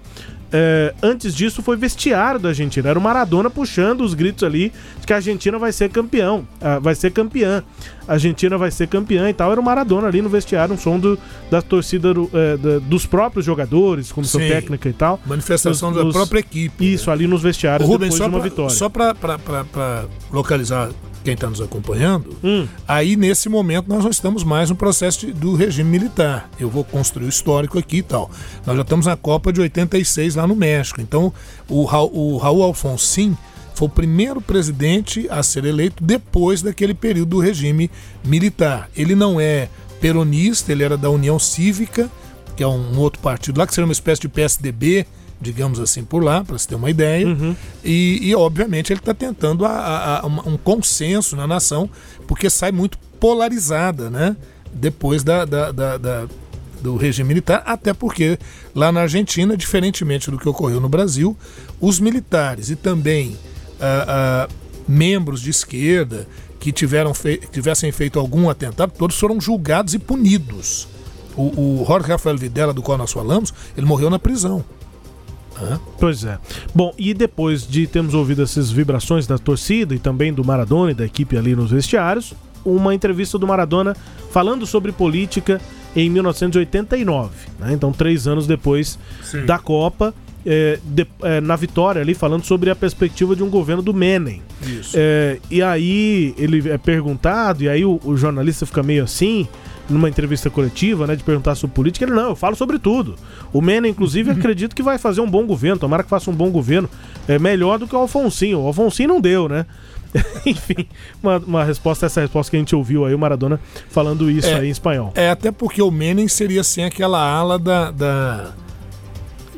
é, antes disso foi vestiário da Argentina. Era o Maradona puxando os gritos ali de que a Argentina vai ser campeão, ah, vai ser campeã. A Argentina vai ser campeã e tal. Era o Maradona ali no vestiário, um som do, da torcida do- é, da- dos próprios jogadores, comissão Sim. técnica e tal. Manifestação da própria equipe. Isso, ali nos vestiários Rubens, depois de uma pra, vitória. Só para localizar quem está nos acompanhando, Hum. aí nesse momento nós não estamos mais no processo de- do regime militar. Eu vou construir o histórico aqui e tal. Nós já estamos na Copa de 86 lá no México. Então o, Ra o Raul Alfonsin foi o primeiro presidente a ser eleito depois daquele período do regime militar. Ele não é peronista, ele era da União Cívica, que é um outro partido lá, que seria uma espécie de PSDB, digamos assim, por lá, para você ter uma ideia. E, e, obviamente, ele está tentando a- a- um consenso na nação, porque sai muito polarizada, né? Depois da, da- da- da- do regime militar, até porque lá na Argentina, diferentemente do que ocorreu no Brasil, os militares e também ah, ah, membros de esquerda que tiveram fei- tivessem feito algum atentado, todos foram julgados e punidos. O, o Jorge Rafael Videla, do qual nós falamos, ele morreu na prisão. Pois é. Bom, e depois de termos ouvido essas vibrações da torcida e também do Maradona e da equipe ali nos vestiários, uma entrevista do Maradona falando sobre política em 1989. né? Então, três anos depois Sim. da Copa, é, de- é, na vitória ali, falando sobre a perspectiva de um governo do Menem. Isso. É, e aí ele é perguntado, e aí o, o jornalista fica meio assim, numa entrevista coletiva, né, de perguntar sobre política, ele não, eu falo sobre tudo. O Menem, inclusive, acredito que vai fazer um bom governo, tomara que faça um bom governo, é melhor do que o Alfonsin. O Alfonsin não deu, né? Enfim, uma, uma resposta, essa resposta que a gente ouviu aí, o Maradona falando isso É. aí em espanhol. É, até porque o Menem seria assim aquela ala da. da-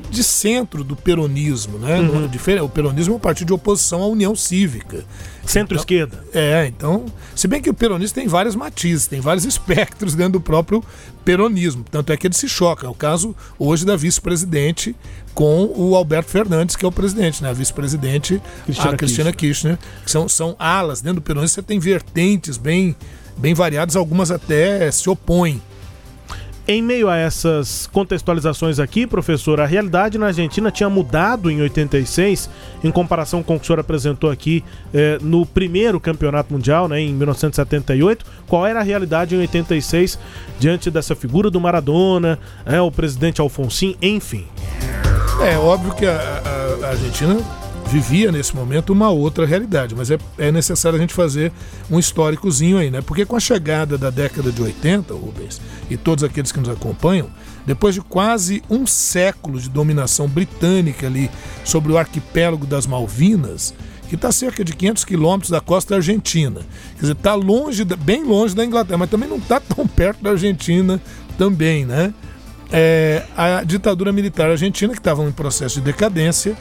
de centro do peronismo, né? Uhum. No- difer- O peronismo é um partido de oposição à União Cívica. Centro-esquerda. É, então. Se bem que o peronismo tem vários matizes, tem vários espectros dentro do próprio peronismo. Tanto é que ele se choca. É o caso hoje da vice-presidente com o Alberto Fernandes, que é o presidente, né? A vice-presidente, a Cristina Kirchner, que são, são alas. Dentro do peronismo você tem vertentes bem, bem variadas, algumas até se opõem. Em meio a essas contextualizações aqui, professor, a realidade na Argentina tinha mudado em 86, em comparação com o que o senhor apresentou aqui eh, no primeiro campeonato mundial, né, em 1978. Qual era a realidade em 86 diante dessa figura do Maradona, né, o presidente Alfonsin, enfim? É óbvio que a, a- a Argentina vivia nesse momento uma outra realidade, mas é, é necessário a gente fazer um históricozinho aí, né? Porque com a chegada da década de 80, Rubens, e todos aqueles que nos acompanham, depois de quase um século de dominação britânica ali sobre o arquipélago das Malvinas, que está cerca de 500 quilômetros da costa argentina. Quer dizer, está longe, bem longe da Inglaterra, mas também não está tão perto da Argentina também, né? É, a ditadura militar argentina, que estava em processo de decadência,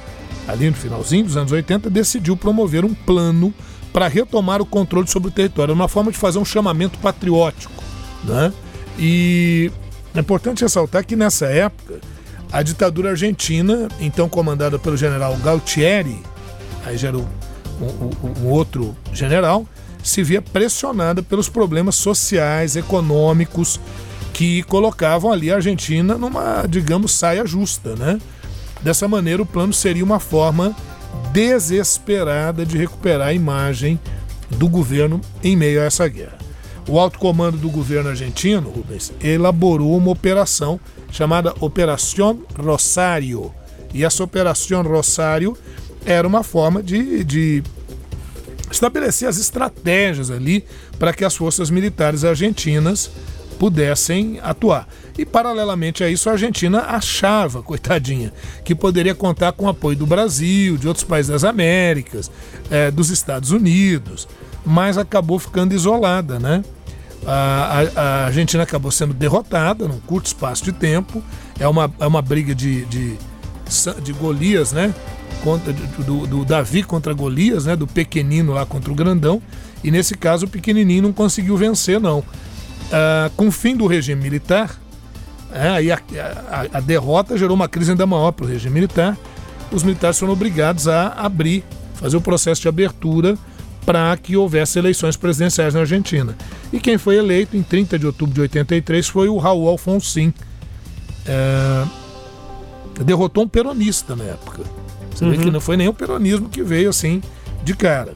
ali no finalzinho dos anos 80, decidiu promover um plano para retomar o controle sobre o território, uma forma de fazer um chamamento patriótico Né? E é importante ressaltar que nessa época a ditadura argentina, então comandada pelo general Galtieri, aí já era o, o, o outro general, se via pressionada pelos problemas sociais, econômicos que colocavam ali a Argentina numa, digamos, saia justa, né? Dessa maneira, o plano seria uma forma desesperada de recuperar a imagem do governo em meio a essa guerra. O alto comando do governo argentino, Rubens, elaborou uma operação chamada Operação Rosário. E essa Operação Rosário era uma forma de, de estabelecer as estratégias ali para que as forças militares argentinas pudessem atuar. E, paralelamente a isso, a Argentina achava, coitadinha, que poderia contar com o apoio do Brasil, de outros países das Américas, é, dos Estados Unidos, mas acabou ficando isolada, né? A, a, a, Argentina acabou sendo derrotada num curto espaço de tempo. É uma, é uma briga de, de, de Golias, né? Contra, do, do Davi contra Golias, né? Do pequenino lá contra o grandão. E nesse caso o pequenininho não conseguiu vencer, não. Ah, com o fim do regime militar, é, a, a, a, derrota gerou uma crise ainda maior para o regime militar. Os militares foram obrigados a abrir, fazer o processo de abertura para que houvesse eleições presidenciais na Argentina. E quem foi eleito em 30 de outubro de 83 foi o Raul Alfonsin. É, derrotou um peronista na época. Você uhum. vê que uhum. não foi nem o peronismo que veio assim de cara.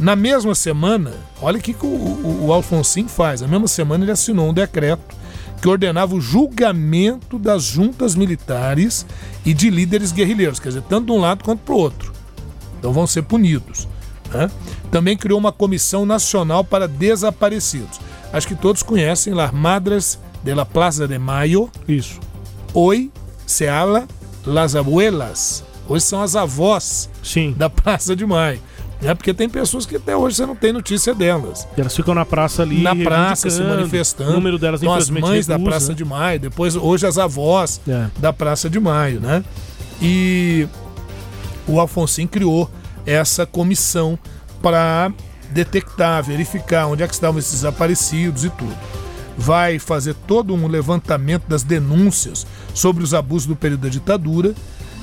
Na mesma semana, olha o que, o, o, o Alfonsin faz. Na mesma semana ele assinou um decreto que ordenava o julgamento das juntas militares e de líderes guerrilheiros, quer dizer, tanto de um lado quanto para o outro. Então vão ser punidos. Né? Também criou uma comissão nacional para desaparecidos. Acho que todos conhecem Las Madres de la Plaza de Mayo. Isso. Hoy se habla las abuelas. Hoje são as avós Sim. da Praça de Maio. É porque tem pessoas que até hoje você não tem notícia delas. E elas ficam na praça ali. Na praça se manifestando. O número delas, então, as mães da Praça né? de Maio, depois hoje as avós é. da Praça de Maio, né? E o Alfonsin criou essa comissão para detectar, verificar onde é que estavam esses desaparecidos e tudo. Vai fazer todo um levantamento das denúncias sobre os abusos do período da ditadura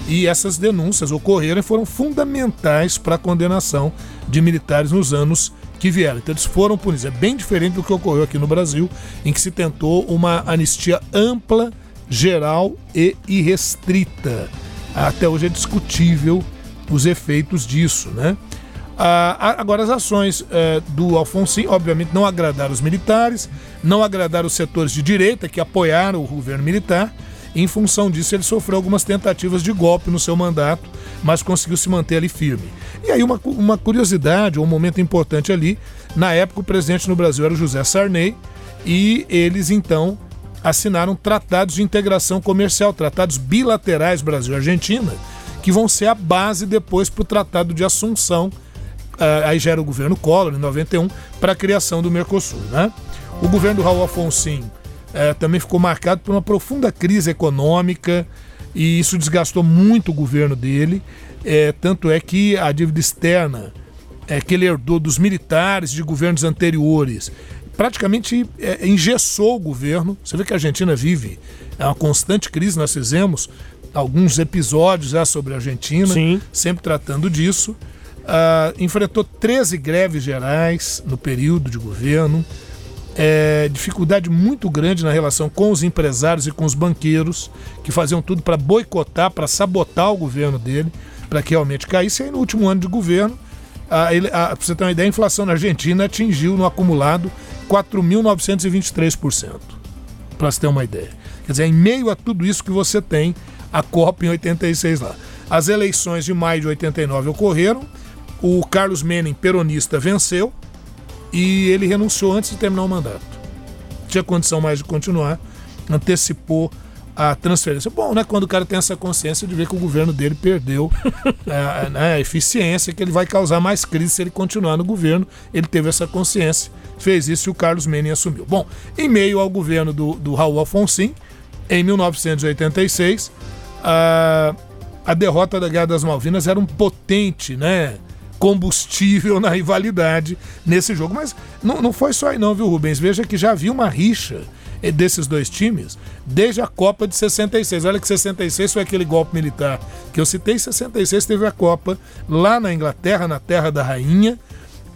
e essas denúncias ocorreram e foram fundamentais para a condenação de militares nos anos que vieram. Então eles foram punidos. É bem diferente do que ocorreu aqui no Brasil, em que se tentou uma anistia ampla, geral e irrestrita. Até hoje é discutível os efeitos disso, né? Ah, agora, as ações eh, do Alfonsin, obviamente, não agradaram os militares, não agradaram os setores de direita que apoiaram o governo militar, em função disso, ele sofreu algumas tentativas de golpe no seu mandato, mas conseguiu se manter ali firme. E aí, uma, uma curiosidade, um momento importante ali, na época o presidente no Brasil era o José Sarney, e eles então assinaram tratados de integração comercial, tratados bilaterais Brasil-Argentina, que vão ser a base depois para o Tratado de Assunção, uh, aí já era o governo Collor, em 91, para a criação do Mercosul. Né? O governo Raul Afonso é, também ficou marcado por uma profunda crise econômica e isso desgastou muito o governo dele. É, tanto é que a dívida externa é, que ele herdou dos militares de governos anteriores praticamente é, engessou o governo. Você vê que a Argentina vive é uma constante crise. Nós fizemos alguns episódios já sobre a Argentina, Sim. sempre tratando disso. Uh, enfrentou 13 greves gerais no período de governo é, dificuldade muito grande na relação com os empresários e com os banqueiros, que faziam tudo para boicotar, para sabotar o governo dele, para que realmente caísse. E aí, no último ano de governo, para você ter uma ideia, a inflação na Argentina atingiu no acumulado 4.923%. Para você ter uma ideia. Quer dizer, em meio a tudo isso que você tem, a Copa em 86 lá. As eleições de maio de 89 ocorreram, o Carlos Menem, peronista, venceu, e ele renunciou antes de terminar o mandato. Tinha condição mais de continuar, antecipou a transferência. Bom, né? Quando o cara tem essa consciência de ver que o governo dele perdeu a, né, a, eficiência, que ele vai causar mais crise se ele continuar no governo. Ele teve essa consciência, fez isso e o Carlos Menem assumiu. Bom, em meio ao governo do, do Raul Alfonsin, em 1986, a, a derrota da Guerra das Malvinas era um potente, né? Combustível na rivalidade nesse jogo. Mas não, não foi só aí não, viu, Rubens? Veja que já havia uma rixa eh, desses dois times desde a Copa de 66. Olha que 66 foi aquele golpe militar que eu citei. 66 teve a Copa lá na Inglaterra, na Terra da Rainha,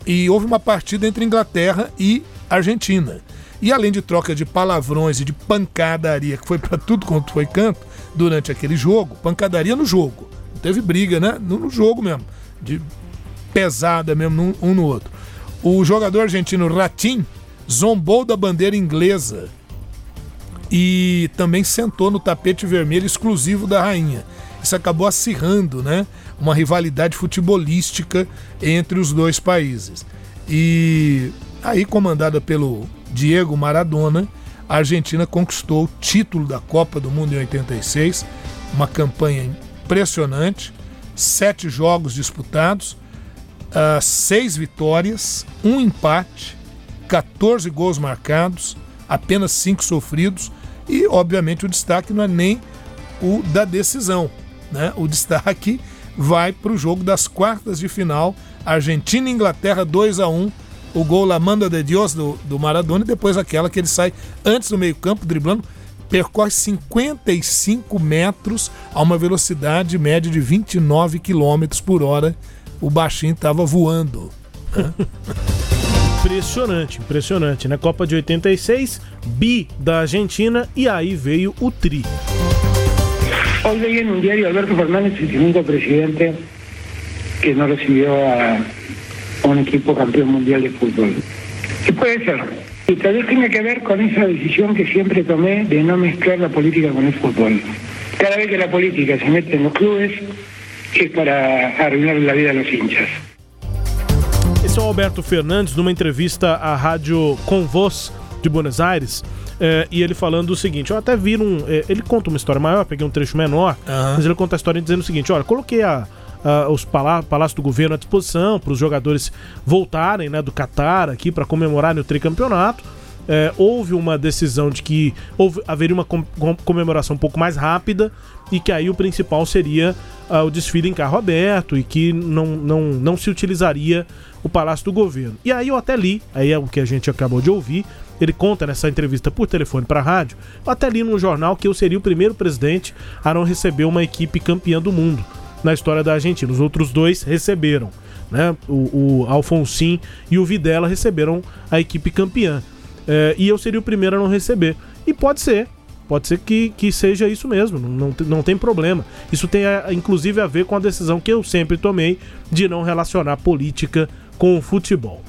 e houve uma partida entre Inglaterra e Argentina. E além de troca de palavrões e de pancadaria, que foi para tudo quanto foi canto durante aquele jogo, pancadaria no jogo. Não teve briga, né? No, jogo mesmo. De pesada mesmo um no outro. O jogador argentino Ratim zombou da bandeira inglesa e também sentou no tapete vermelho exclusivo da rainha. Isso acabou acirrando, né? Uma rivalidade futebolística entre os dois países. E aí, comandada pelo Diego Maradona, a Argentina conquistou o título da Copa do Mundo em 86, uma campanha impressionante, sete jogos disputados, uh, seis vitórias, um empate, 14 gols marcados, apenas cinco sofridos e, obviamente, o destaque não é nem o da decisão, né? O destaque vai para o jogo das quartas de final, Argentina e Inglaterra 2 a 1 o gol La de Dios do, do Maradona e depois aquela que ele sai antes do meio-campo, driblando, percorre 55 metros a uma velocidade média de 29 km por hora. O baixinho estava voando. Né? impressionante, impressionante, né? Copa de 86, bi da Argentina e aí veio o tri. Hoy leí en un diario Alberto Fernández, el segundo presidente que no recibió a un equipo campeón mundial de fútbol. Y puede ser. Y tal vez tenga que ver con esa decisión que siempre tomé de no mezclar la política con el fútbol. Cada vez que la política se mete en los clubes es para arruinar la vida de los hinchas. Esse é o Alberto Fernandes numa entrevista à rádio Com Voz de Buenos Aires. É, e ele falando o seguinte: eu até vi um. É, ele conta uma história maior, peguei um trecho menor, uhum. mas ele conta a história dizendo o seguinte: olha, coloquei a, uh, os palá palácios do governo à disposição para os jogadores voltarem né, do Catar aqui para comemorar o tricampeonato. É, houve uma decisão de que houve, haveria uma com, comemoração um pouco mais rápida e que aí o principal seria uh, o desfile em carro aberto e que não, não, não se utilizaria o Palácio do Governo. E aí eu até li, aí é o que a gente acabou de ouvir, ele conta nessa entrevista por telefone para a rádio, eu até li no jornal que eu seria o primeiro presidente a não receber uma equipe campeã do mundo na história da Argentina. Os outros dois receberam. Né? O, o Alfonsin e o Videla receberam a equipe campeã. É, e eu seria o primeiro a não receber. E pode ser. Pode ser que, que seja isso mesmo, não, não, não tem problema. Isso tem inclusive a ver com a decisão que eu sempre tomei de não relacionar política com o futebol.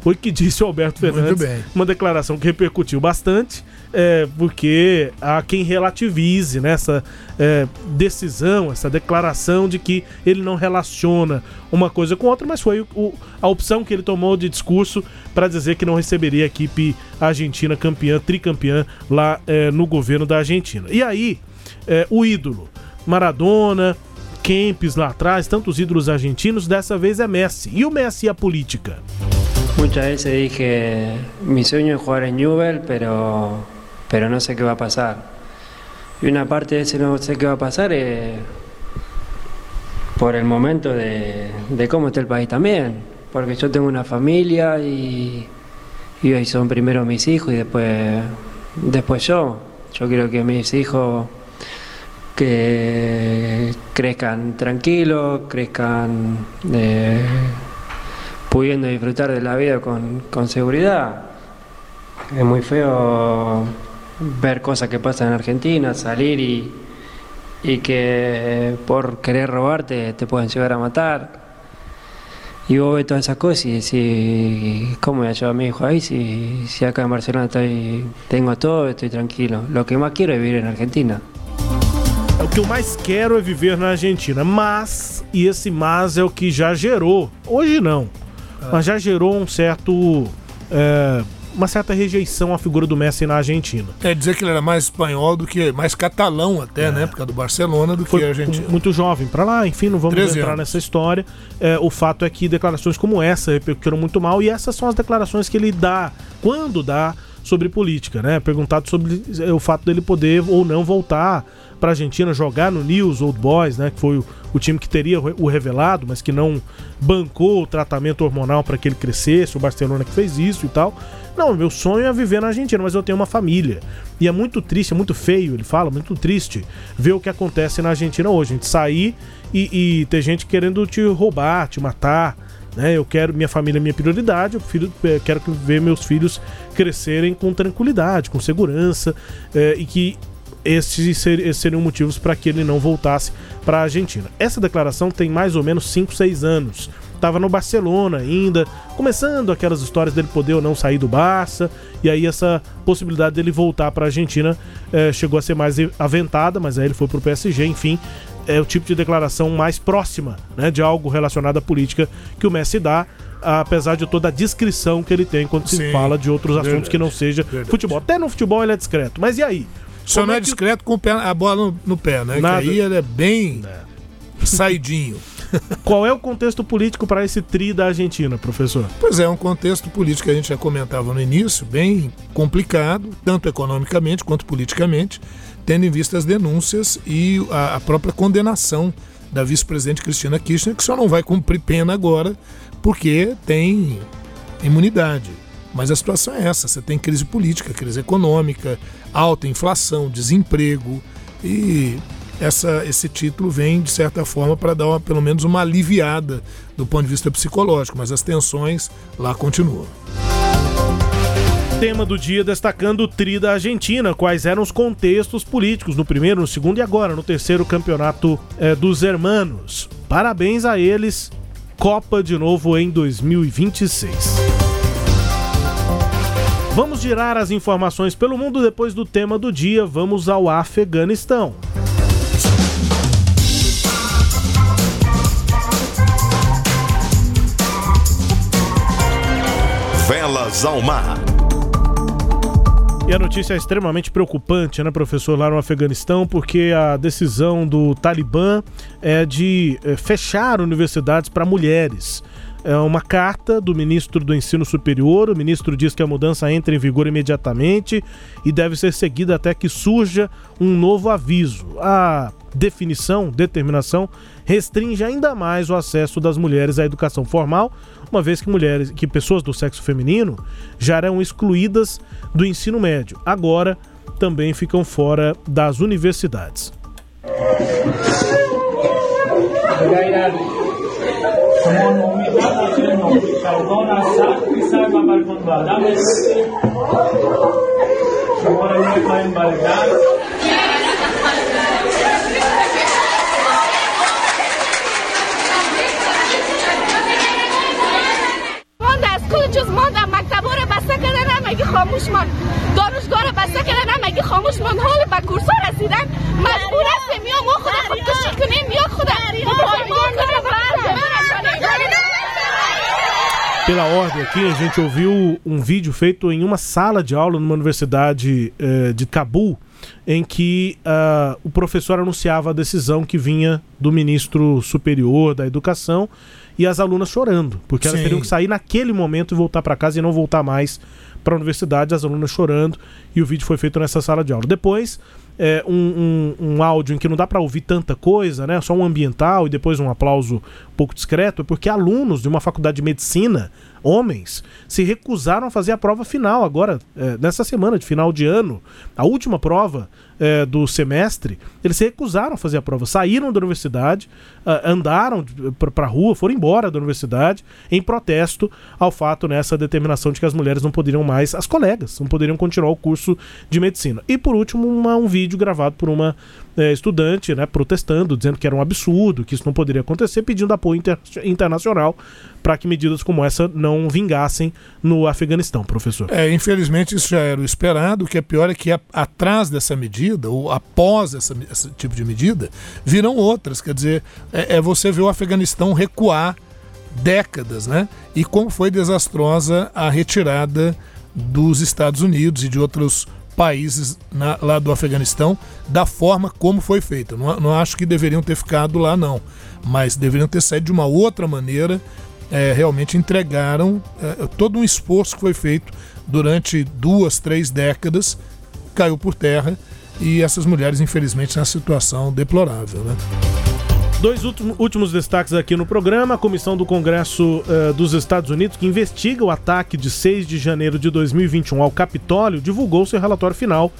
Foi o que disse o Alberto Fernandes, uma declaração que repercutiu bastante é, porque há quem relativize nessa né, é, decisão, essa declaração de que ele não relaciona uma coisa com outra, mas foi o, a opção que ele tomou de discurso para dizer que não receberia a equipe argentina campeã, tricampeã lá é, no governo da Argentina. E aí, é, o ídolo, Maradona, Kempis lá atrás, tantos ídolos argentinos, dessa vez é Messi. E o Messi e a política? Muchas veces dije, mi sueño es jugar en Newell, pero pero no sé qué va a pasar. Y una parte de ese no sé qué va a pasar es por el momento de, cómo está el país también, porque yo tengo una familia y, y son primero mis hijos y después, después yo. Yo quiero que mis hijos que crezcan tranquilos, crezcan eh, pudiendo disfrutar de la vida con, con seguridad. Es muy feo ver cosas que pasan en Argentina, salir y, y que por querer robarte te pueden llegar a matar. Y vos ves todas esas cosas y decís, ¿cómo voy a llevar a mi hijo ahí si, si acá en Barcelona estoy, tengo todo, estoy tranquilo? Lo que más quiero es vivir en Argentina. O que eu mais quero é viver na Argentina, mas, e esse mas é o que já gerou, hoje não, mas já gerou um certo é, uma certa rejeição à figura do Messi na Argentina. É dizer que ele era mais espanhol do que mais catalão até, é. né, por causa do Barcelona do Foi que argentino. Muito jovem para lá, enfim, não vamos entrar anos. nessa história. É, o fato é que declarações como essa repercutiram muito mal e essas são as declarações que ele dá quando dá sobre política, né? Perguntado sobre é, o fato dele poder ou não voltar para a Argentina jogar no News Old Boys, né? Que foi o, o, time que teria o revelado, mas que não bancou o tratamento hormonal para que ele crescesse. O Barcelona que fez isso e tal. Não, meu sonho é viver na Argentina, mas eu tenho uma família. E é muito triste, é muito feio, ele fala, muito triste ver o que acontece na Argentina hoje. A gente sair e, e ter gente querendo te roubar, te matar. Né? Eu quero, minha família é minha prioridade, eu prefiro, é, quero ver meus filhos crescerem com tranquilidade, com segurança é, e que esses, ser, esses seriam motivos para que ele não voltasse para a Argentina. Essa declaração tem mais ou menos 5, 6 anos. Estava no Barcelona ainda, começando aquelas histórias dele poder ou não sair do Barça, e aí essa possibilidade dele voltar para a Argentina é, chegou a ser mais aventada, mas aí ele foi para o PSG, enfim, é o tipo de declaração mais próxima né, de algo relacionado à política que o Messi dá apesar de toda a discrição que ele tem quando Sim, se fala de outros verdade, assuntos que não seja verdade. futebol. Até no futebol ele é discreto. Mas e aí? Só não é, é discreto com a bola no, no pé, né? Nada. Que aí ele é bem é. saidinho. Qual é o contexto político para esse tri da Argentina, professor? Pois é, um contexto político que a gente já comentava no início, bem complicado, tanto economicamente quanto politicamente, tendo em vista as denúncias e a, a própria condenação da vice-presidente Cristina Kirchner, que só não vai cumprir pena agora porque tem imunidade. Mas a situação é essa: você tem crise política, crise econômica, alta inflação, desemprego e essa, esse título vem, de certa forma, para dar uma, pelo menos uma aliviada do ponto de vista psicológico, mas as tensões lá continuam. Tema do dia destacando o tri da Argentina. Quais eram os contextos políticos no primeiro, no segundo e agora no terceiro campeonato é, dos Hermanos. Parabéns a eles. Copa de novo em 2026. Vamos girar as informações pelo mundo depois do tema do dia. Vamos ao Afeganistão. Velas ao mar. E a notícia é extremamente preocupante, né, professor, lá no Afeganistão, porque a decisão do Talibã é de é, fechar universidades para mulheres é uma carta do ministro do Ensino Superior. O ministro diz que a mudança entra em vigor imediatamente e deve ser seguida até que surja um novo aviso. A definição, determinação, restringe ainda mais o acesso das mulheres à educação formal, uma vez que mulheres, que pessoas do sexo feminino já eram excluídas do ensino médio. Agora também ficam fora das universidades. Bada zeno, kaldona sartu izako balkon bat, dame? Zimora nire kain! Aqui, a gente ouviu um vídeo feito em uma sala de aula numa universidade eh, de Cabul, em que uh, o professor anunciava a decisão que vinha do ministro superior da educação e as alunas chorando, porque elas Sim. teriam que sair naquele momento e voltar para casa e não voltar mais para a universidade, as alunas chorando, e o vídeo foi feito nessa sala de aula. Depois, é, um, um, um, áudio em que não dá para ouvir tanta coisa, né? Só um ambiental e depois um aplauso um pouco discreto, é porque alunos de uma faculdade de medicina, homens, se recusaram a fazer a prova final agora, é, nessa semana de final de ano, a última prova é, do semestre, eles se recusaram a fazer a prova, saíram da universidade, uh, andaram para a rua, foram embora da universidade em protesto ao fato nessa determinação de que as mulheres não poderiam mais, as colegas, não poderiam continuar o curso de medicina. E por último, uma, um vídeo gravado por uma é, estudante, né, protestando, dizendo que era um absurdo, que isso não poderia acontecer, pedindo apoio inter internacional para que medidas como essa não vingassem no Afeganistão, professor. É, infelizmente isso já era o esperado. O que é pior é que a, atrás dessa medida, ou após essa, esse tipo de medida, virão outras. Quer dizer, é, é você ver o Afeganistão recuar décadas, né? E como foi desastrosa a retirada dos Estados Unidos e de outros países na, lá do Afeganistão da forma como foi feita. Não, não, acho que deveriam ter ficado lá, não. Mas deveriam ter saído de uma outra maneira. É, realmente entregaram é, todo um esforço que foi feito durante duas, três décadas, caiu por terra. e essas mulheres, infelizmente, nessa situação deplorável. Né? Dois últimos destaques aqui no programa. A Comissão do Congresso uh, dos Estados Unidos, que investiga o ataque de 6 de janeiro de 2021 ao Capitólio, divulgou seu relatório final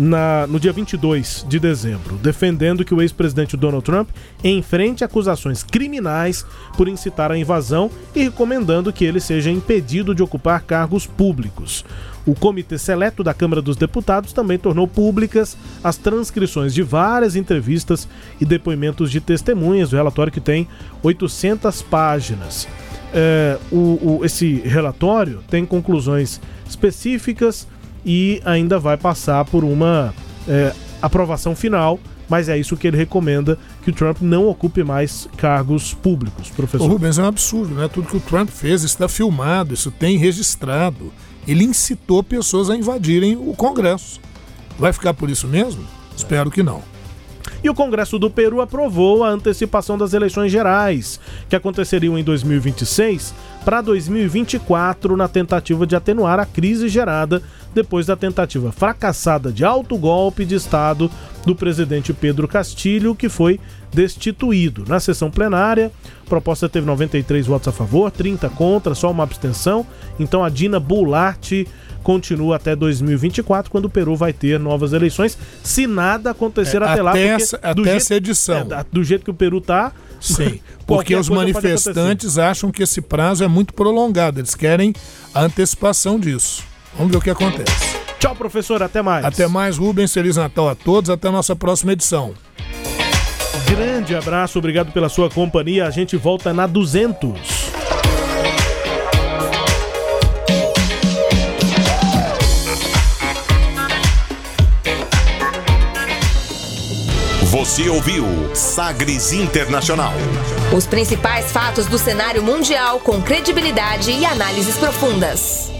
na, no dia 22 de dezembro, defendendo que o ex-presidente Donald Trump enfrente acusações criminais por incitar a invasão e recomendando que ele seja impedido de ocupar cargos públicos. O Comitê Seleto da Câmara dos Deputados também tornou públicas as transcrições de várias entrevistas e depoimentos de testemunhas, o relatório que tem 800 páginas. É, o, o, esse relatório tem conclusões específicas e ainda vai passar por uma é, aprovação final. Mas é isso que ele recomenda, que o Trump não ocupe mais cargos públicos, professor. O Rubens, é um absurdo, né? Tudo que o Trump fez está filmado, isso tem registrado. Ele incitou pessoas a invadirem o Congresso. Vai ficar por isso mesmo? Espero que não. E o Congresso do Peru aprovou a antecipação das eleições gerais, que aconteceriam em 2026 para 2024, na tentativa de atenuar a crise gerada depois da tentativa fracassada de autogolpe de Estado do presidente Pedro Castilho, que foi destituído. Na sessão plenária, a proposta teve 93 votos a favor, 30 contra, só uma abstenção. Então a Dina Boulart continua até 2024, quando o Peru vai ter novas eleições, se nada acontecer é, até lá. Até, essa, até essa edição. É, do jeito que o Peru tá. Sim, porque os manifestantes acham que esse prazo é muito prolongado, eles querem a antecipação disso. Vamos ver o que acontece. Tchau, professor, até mais. Até mais, Rubens. Feliz Natal a todos. Até a nossa próxima edição. Grande abraço, obrigado pela sua companhia. A gente volta na 200. Você ouviu Sagres Internacional. Os principais fatos do cenário mundial com credibilidade e análises profundas.